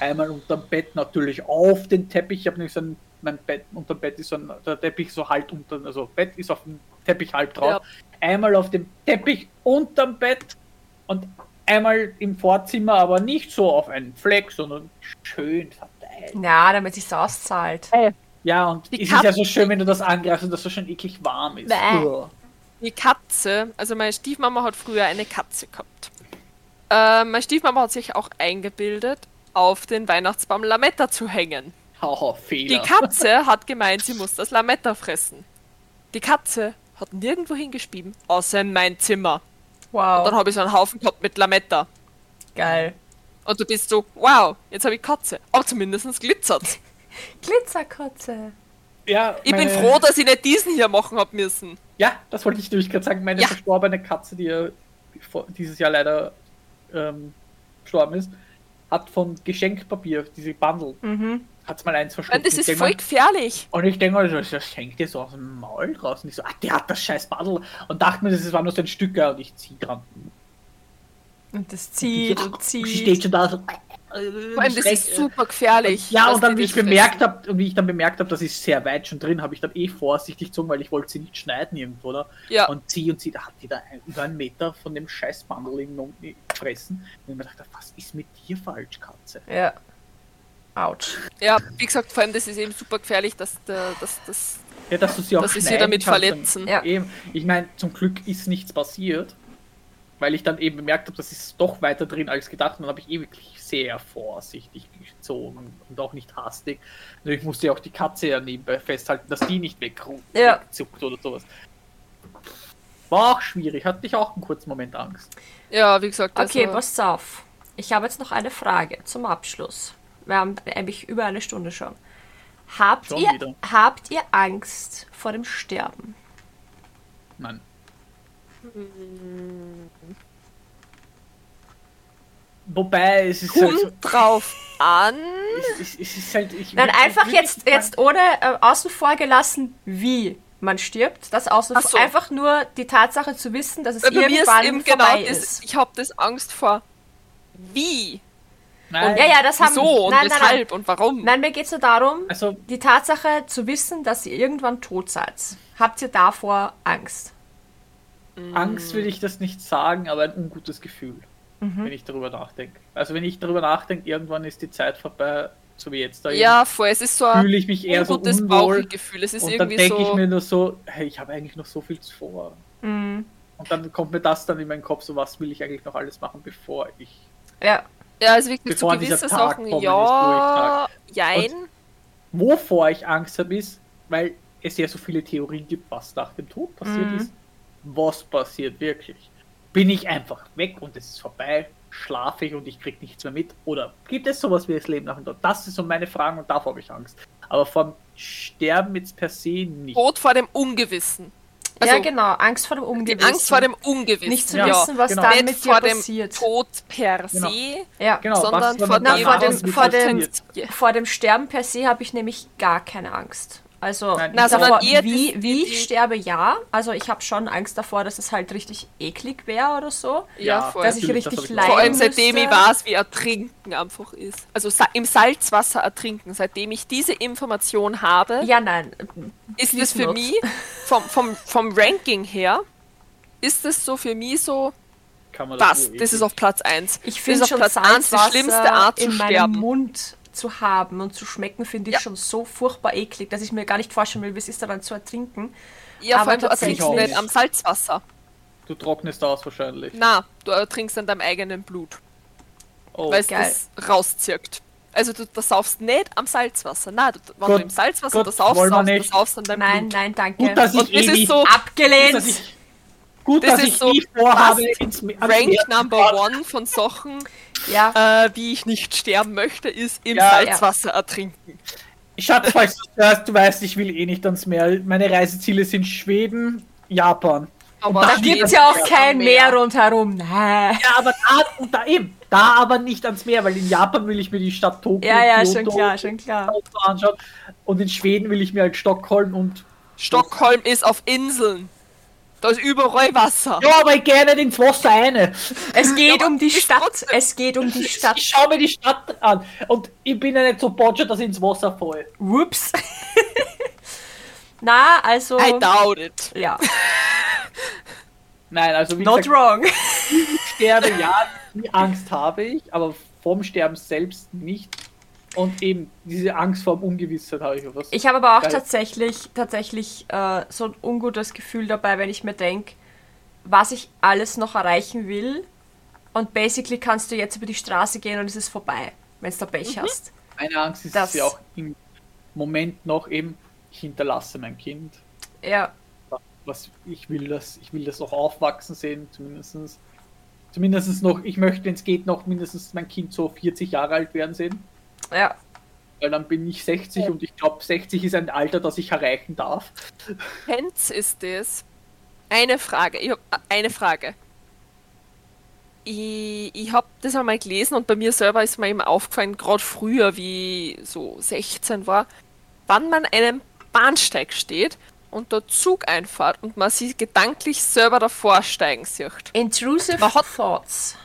Einmal unterm Bett natürlich auf den Teppich. Ich habe nämlich so ein, mein Bett, unterm Bett ist so ein, der Teppich so halt unter, also Bett ist auf dem Teppich halb drauf. Einmal auf dem Teppich unterm Bett und einmal im Vorzimmer, aber nicht so auf einen Fleck, sondern schön verteilt. Ja, damit sich's auszahlt. Ja, und Die es ist ja so schön, wenn du das angreifst und das so schön eklig warm ist. Uah. die Katze, also meine Stiefmama hat früher eine Katze gehabt. Äh, meine Stiefmama hat sich auch eingebildet, auf den Weihnachtsbaum Lametta zu hängen. Die Fehler. Katze hat gemeint, sie muss das Lametta fressen. Die Katze hat nirgendwo hingeschrieben, außer in mein Zimmer. Wow, Dann habe ich so einen Haufen gehabt mit Lametta. geil. Und du bist so, wow, jetzt habe ich Katze. Aber zumindest glitzert. Glitzerkotze. ja, Ich bin froh, dass ich nicht diesen hier machen hab müssen. Ja, das wollte ich nämlich gerade sagen. Meine Ja. verstorbene Katze, die ja vor- dieses Jahr leider ähm, gestorben ist, hat von Geschenkpapier, diese Bundle, Mhm. Hat mal eins verschluckt. das ist voll mal- gefährlich. Und ich denke mal, so, das hängt dir so aus dem Maul draußen. Ich so, ah, der hat das scheiß Bundle. Und dachte mir, das war nur so ein Stück und ich zieh dran. Und das zieht und Sie steht zieht. schon da so. Vor allem, das ist super gefährlich. Ja, dass und dann, wie ich bemerkt habe, und wie ich dann bemerkt habe, das ist sehr weit schon drin, habe ich dann eh vorsichtig gezogen, weil ich wollte sie nicht schneiden irgendwo, oder? Ja, Und sie und sie, da hat die da ein, über einen Meter von dem scheiß Bundle gefressen. Und ich mir dachte, was ist mit dir falsch, Katze? Ja. Autsch. ja, wie gesagt, vor allem, das ist eben super gefährlich, dass, der, dass das. Ja, dass du sie auch Dass sie damit verletzen. Dann, eben. Ich meine, zum Glück ist nichts passiert, weil ich dann eben bemerkt habe, das ist doch weiter drin als gedacht. Und dann habe ich eh wirklich sehr vorsichtig gezogen und auch nicht hastig. Und ich musste ja auch die Katze ja nebenbei festhalten, dass die nicht Ja. wegzuckt oder sowas. War auch schwierig, hatte ich auch einen kurzen Moment Angst. Ja, wie gesagt, also, Okay, pass auf. Ich habe jetzt noch eine Frage zum Abschluss. Wir haben eigentlich über eine Stunde schon. Habt, Schon ihr, wieder. habt ihr Angst vor dem Sterben? Nein. Wobei, es ist halt so, kommt drauf an. es, es, es ist halt, ich Nein, einfach jetzt, jetzt ohne äh, außen vor gelassen, wie man stirbt. Das außen so. Einfach nur die Tatsache zu wissen, dass es Weil bei mir ist irgendwann eben genau vorbei das, ist. ich habe das Angst vor wie Nein, Ja, ja, das haben wieso und nein, nein, weshalb und warum. Nein, mir geht es nur darum, Also, die Tatsache zu wissen, dass ihr irgendwann tot seid. Habt ihr davor Angst? Angst will ich das nicht sagen, aber ein ungutes Gefühl, Mhm. wenn ich darüber nachdenke. Also wenn ich darüber nachdenke, irgendwann ist die Zeit vorbei, so wie jetzt da Ja, voll, es ist so ein fühle ich mich eher so ungutes unwohl Bauchgefühl. Es ist und dann denke ich so. mir nur so, hey, ich habe eigentlich noch so viel vor. Mhm. Und dann kommt mir das dann in meinen Kopf, so was will ich eigentlich noch alles machen, bevor ich... Ja. Ja, also wirklich zu Bevor Tag Sachen, kommen ja, jein. Wovor ich Angst habe, ist, weil es ja so viele Theorien gibt, was nach dem Tod passiert Mhm. ist. Was passiert wirklich? Bin ich einfach weg und es ist vorbei? Schlafe ich und ich krieg nichts mehr mit? Oder gibt es sowas wie das Leben nach dem Tod? Das sind so meine Fragen und davor habe ich Angst. Aber vom Sterben jetzt per se nicht. Tod vor dem Ungewissen. Also, ja, genau. Angst vor dem Ungewissen. Angst vor dem Ungewissen. Nicht zu Ja, wissen, was genau. dann Nicht mit vor dir dem passiert. Tod per Genau. se, Ja. Genau, sondern vor danach vor dem- vor dem- passiert? Vor dem Sterben per se habe ich nämlich gar keine Angst. Also, Nein, Na, davor, eher wie, wie die- ich sterbe, ja. Also ich habe schon Angst davor, dass es halt richtig eklig wäre oder so. Ja, voll. dass ich das richtig ich leiden Vor allem müsste. seitdem ich weiß, wie Ertrinken einfach ist. Also im Salzwasser ertrinken, seitdem ich diese Information habe, Ja, nein. ist es für mich, vom, vom, vom Ranking her, ist es so für mich so, Kann man das, so das ist auf Platz 1. Ich das finde auf schon Platz 1 die Salzwasser schlimmste Art zu in meinem sterben. Mund zu haben und zu schmecken, finde ich Ja. schon so furchtbar eklig, dass ich mir gar nicht vorstellen will, wie es ist, daran zu ertrinken. Ja, aber vor allem du tatsächlich ertrinkst nicht am Salzwasser. Du trocknest aus wahrscheinlich. Na, du ertrinkst an deinem eigenen Blut, Oh, weil es das rauszirkt. Also du das saufst nicht am Salzwasser. Na, du, wenn Gott, du im Salzwasser Gott, das saufst, saufst saufst an deinem Nein, Blut. nein, danke. gut, dass ich Und das eh ist so gut, dass Abgelehnt! ich, gut, Das dass ist ich so nie vorhabe, ins, Rank Meer- Number One von Sachen, Ja, äh, wie ich nicht sterben möchte, ist im Ja, Salzwasser ertrinken. Schatz, falls du hörst, du weißt, ich will eh nicht ans Meer. Meine Reiseziele sind Schweden, Japan. Aber da gibt es ja auch kein Meer rundherum. Nein. Ja, aber da, und da eben, da aber nicht ans Meer, weil in Japan will ich mir die Stadt Tokio Ja, ja, schon klar, schon klar. anschauen und in Schweden will ich mir halt Stockholm und Stockholm ist auf Inseln. Da ist überall Wasser. ja, aber ich gerne ins Wasser eine. Es geht aber um die Stadt. trotzdem- Es geht um die Stadt. Ich schaue mir die Stadt an und ich bin ja nicht so botschert, dass ich ins Wasser falle. Whoops. Na, also. I doubt it. Ja, Nein, also wie not gesagt, wrong. sterbe, ja, die Angst habe ich, aber vom Sterben selbst nicht. Und eben diese Angst vor dem Ungewissheit habe ich. Was Ich habe aber auch Geil. tatsächlich, tatsächlich äh, so ein ungutes Gefühl dabei, wenn ich mir denke, was ich alles noch erreichen will. Und basically kannst du jetzt über die Straße gehen und es ist vorbei, wenn du Pech hast. Meine Angst ist Das- ja auch im Moment noch eben, ich hinterlasse mein Kind. Ja, Was ich will das, ich will das noch aufwachsen sehen, zumindestens Zumindest noch, ich möchte, wenn es geht, noch mindestens mein Kind so 40 Jahre alt werden sehen. Ja. Weil dann bin ich 60 und ich glaube, 60 ist ein Alter, das ich erreichen darf. Hens ist das. Eine Frage. Ich hab eine Frage. Ich, ich habe das einmal gelesen und bei mir selber ist mir eben aufgefallen, gerade früher, wie so 16 war, wann man an einem Bahnsteig steht und der Zug einfahrt und man sich gedanklich selber davor steigen sieht. Intrusive Man hat- Thoughts.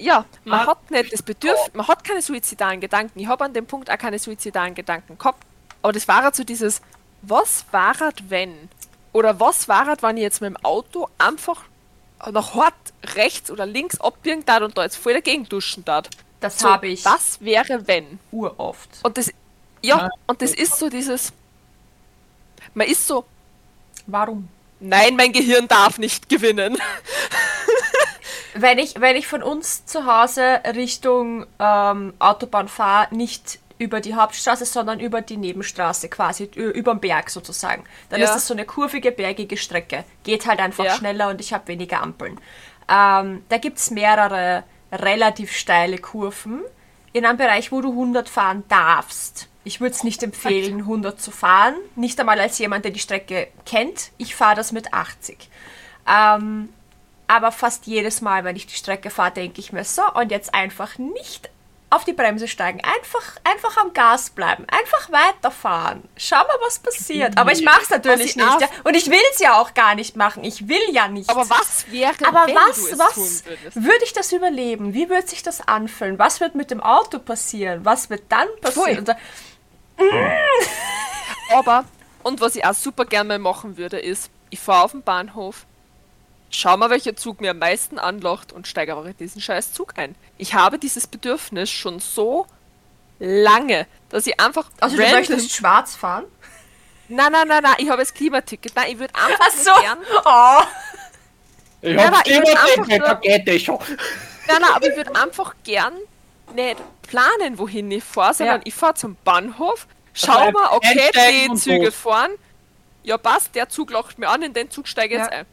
Ja, man hat nicht das Bedürfnis, man hat keine suizidalen Gedanken. Ich habe an dem Punkt auch keine suizidalen Gedanken gehabt. Aber das war halt so dieses, was war halt, wenn? Oder was war halt, wenn ich jetzt mit dem Auto einfach nach hart rechts oder links abbiegen darf und da jetzt voll dagegen duschen darf? Das So, habe ich Was wäre, wenn? uroft. Und das, ja, Ja. und das ist so dieses, man ist so, Warum? nein, mein Gehirn darf nicht gewinnen. Wenn ich, wenn ich von uns zu Hause Richtung ähm, Autobahn fahre, nicht über die Hauptstraße, sondern über die Nebenstraße quasi, ü- überm Berg sozusagen. Dann Ja. ist das so eine kurvige, bergige Strecke. Geht halt einfach Ja. schneller und ich habe weniger Ampeln. Ähm, da gibt es mehrere relativ steile Kurven in einem Bereich, wo du 100 fahren darfst. Ich würde es nicht empfehlen, 100 zu fahren. Nicht einmal als jemand, der die Strecke kennt. Ich fahre das mit 80. Ähm, aber fast jedes Mal, wenn ich die Strecke fahre, denke ich mir so und jetzt einfach nicht auf die Bremse steigen, einfach, einfach am Gas bleiben, einfach weiterfahren. Schau mal, was passiert. Aber ich mache es natürlich nicht. Ja. Und ich will es ja auch gar nicht machen. Ich will ja nicht. Aber was wäre, Aber wenn was, du es was tun würdest? würde ich das überleben? Wie wird sich das anfühlen? Was wird mit dem Auto passieren? Was wird dann passieren? Und so, Aber, und was ich auch super gerne mal machen würde, ist, ich fahre auf den Bahnhof, schau mal, welcher Zug mir am meisten anlacht und steige aber in diesen scheiß Zug ein. Ich habe dieses Bedürfnis schon so lange, dass ich einfach also du möchtest schwarz fahren? Nein, nein, nein, nein, ich habe das Klimaticket. Nein, ich würde einfach Ach so. nur gern. Oh. Ich gesagt, einfach nur- da geht es schon. Nein, nein, aber ich würde einfach gern nicht planen, wohin ich fahre, sondern Ja. ich fahre zum Bahnhof, schau mal, okay, die Züge fahren. Ja, passt, der Zug lacht mir an, in den Zug steige ich jetzt Ja. ein.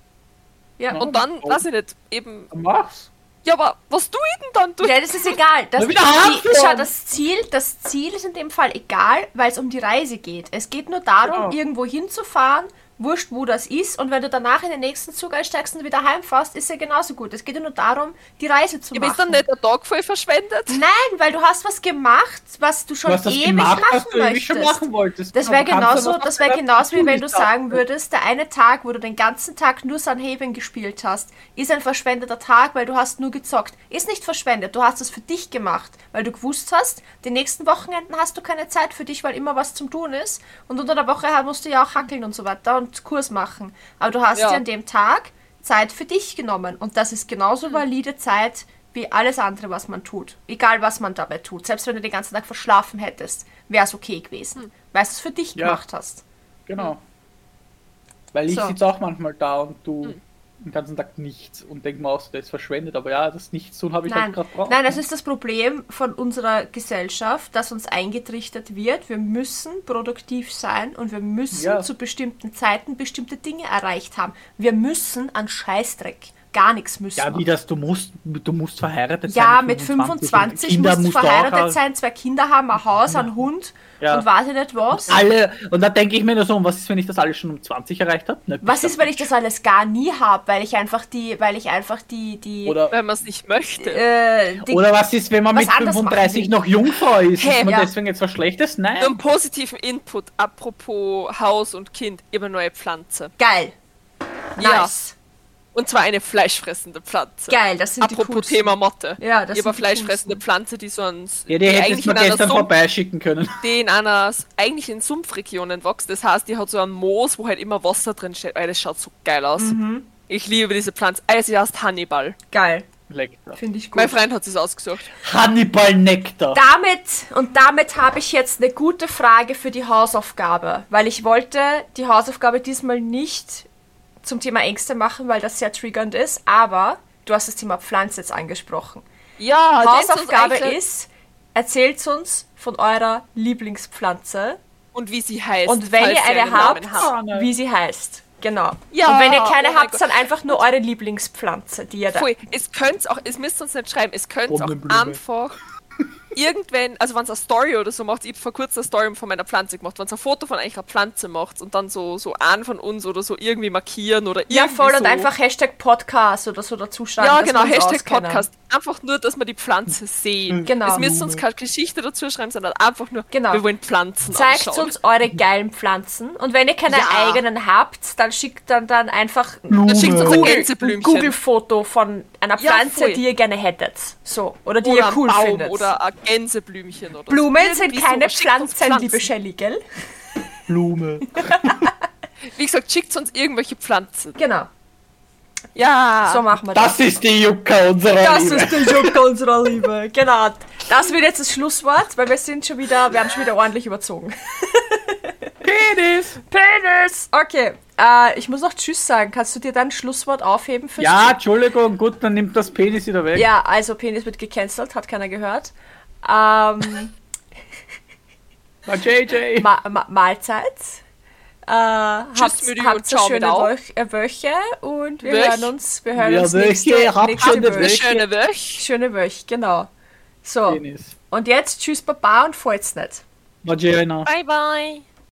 Ja. Und dann, weiß ich nicht, eben, Mach's. ja, aber was tue ich denn dann? Du, Ja, das ist egal. Das, die, schau, das, Ziel, das Ziel ist in dem Fall egal, weil es um die Reise geht. Es geht nur darum, Genau. irgendwo hinzufahren, wurscht wo das ist, und wenn du danach in den nächsten Zug einsteigst und wieder heimfährst, ist ja genauso gut. Es geht ja nur darum, die Reise zu ja, machen. ist dann nicht der Tag voll verschwendet? Nein, weil du hast was gemacht, was du schon Du ewig gemacht, was machen möchtest. schon machen wolltest. Das wäre genauso, das wäre was genauso wie wenn du sagen würdest, der eine Tag, wo du den ganzen Tag nur Sunhaven gespielt hast, ist ein verschwendeter Tag, weil du hast nur gezockt. Ist nicht verschwendet, du hast es für dich gemacht, weil du gewusst hast, die nächsten Wochenenden hast du keine Zeit für dich, weil immer was zum tun ist. Und unter der Woche musst du ja auch hackeln und so weiter und Kurs machen. Aber du hast Ja. dir an dem Tag Zeit für dich genommen. Und das ist genauso valide Zeit wie alles andere, was man tut. Egal, was man dabei tut. Selbst wenn du den ganzen Tag verschlafen hättest, wäre es okay gewesen. Weil du es für dich Ja. gemacht hast. Genau. Weil ich So. sitze auch manchmal da und du Hm. Den ganzen Tag nichts und denk mir auch, so, das ist verschwendet. Aber ja, das Nichtstun habe ich Nein, halt gerade braucht. nein, das ist das Problem von unserer Gesellschaft, dass uns eingetrichtert wird. Wir müssen produktiv sein und wir müssen Ja. zu bestimmten Zeiten bestimmte Dinge erreicht haben. Wir müssen an Scheißdreck gar nichts müssen. Ja, wie das, du musst, du musst verheiratet sein. Ja, mit 25 Kinder musst du musst du auch verheiratet sein, zwei Kinder haben, ein Haus, einen Hund Ja. und weiß ich nicht was. Alle, und da denke ich mir nur so, und was ist, wenn ich das alles schon um 20 erreicht habe? Ne, Was ist, wenn ich das alles gar nie habe, weil ich einfach die, weil ich einfach die, die, Oder, Wenn man es nicht möchte. äh, die oder was ist, wenn man mit anderes machen 35 will. noch Jungfrau ist? Hey, ist man ja. deswegen jetzt was Schlechtes? Nein. Einen positiven Input, apropos Haus und Kind, über neue Pflanze. geil. Ja. Und zwar eine fleischfressende Pflanze. Geil, das sind die Apropos. Thema Motte. Ja, das Über sind die fleischfressende coolsten. Pflanze, die so ein, ja, die hättest eigentlich du in einer gestern Sumpf, vorbeischicken können. die in einer, eigentlich in Sumpfregionen wächst. Das heißt, die hat so ein Moos, wo halt immer Wasser drin steht. Ey, das schaut so geil aus. Mhm. Ich liebe diese Pflanze. Also, sie heißt Hannibal. Geil, Lektor. finde ich gut. Mein Freund hat es ausgesucht. Hannibal Nektar. Damit und damit habe ich jetzt eine gute Frage für die Hausaufgabe, weil ich wollte die Hausaufgabe diesmal nicht zum Thema Ängste machen, weil das sehr triggernd ist, aber du hast das Thema Pflanze jetzt angesprochen. Ja, Hausaufgabe ist, erzählt uns von eurer Lieblingspflanze Und wie sie heißt. und wenn ihr sie eine habt. Fahne. wie sie heißt. Genau. Ja, und wenn ihr keine oh habt, dann einfach nur eure Lieblingspflanze, die ihr da. Voll. Es könnt auch, es müsst uns nicht schreiben, es könnt auch einfach irgendwann, also wenn es eine Story oder so macht, ich habe vor kurzem eine Story von meiner Pflanze gemacht, wenn es ein Foto von einer Pflanze macht und dann so, so an von uns oder so irgendwie markieren oder irgendwie Ja, voll so. und einfach Hashtag Podcast oder so dazu schreiben. Ja, dass genau, wir uns Hashtag auskennen. Podcast. Einfach nur, dass wir die Pflanze sehen. Genau. Es müsst uns keine Geschichte dazu schreiben, sondern einfach nur, Genau. wir wollen Pflanzen Zeigt anschauen. uns eure geilen Pflanzen und wenn ihr keine Ja. eigenen habt, dann schickt dann, dann einfach Dann schickt uns ein Gänseblümchen. Google-Foto von einer Ja, Pflanze, voll. die ihr gerne hättet. So. Oder die oder ihr ein cool Baum findet. oder ein Gänseblümchen oder Blumen so. sind keine so. Uns Pflanzen, liebe Shelly, gell? Blume. Wie gesagt, schickt uns irgendwelche Pflanzen. Genau. Ja. So machen wir das. Das ist die Jucka unserer Das Liebe. ist der Joke unserer Liebe. Genau. Das wird jetzt das Schlusswort, weil wir sind schon wieder, wir haben schon wieder ordentlich überzogen. Penis. Penis! Okay. Äh, ich muss noch Tschüss sagen. Kannst du dir dann ein Schlusswort aufheben fürs Ja, Entschuldigung, gut, dann nimmt das Penis wieder weg. Ja, also Penis wird gecancelt, hat keiner gehört. Ähm, JJ. Ma Ma Mahlzeit. Äh, habt Müdi, habt und schöne. Wöch äh, Wöche und wir Wöch. hören uns, wir hören Ja, uns Wöche, nächste, habt nächste schöne Wöch. Eine schöne Woche. Schöne Wöch, genau. So, Penis. und jetzt tschüss Baba und fallt's nicht. Bye bye.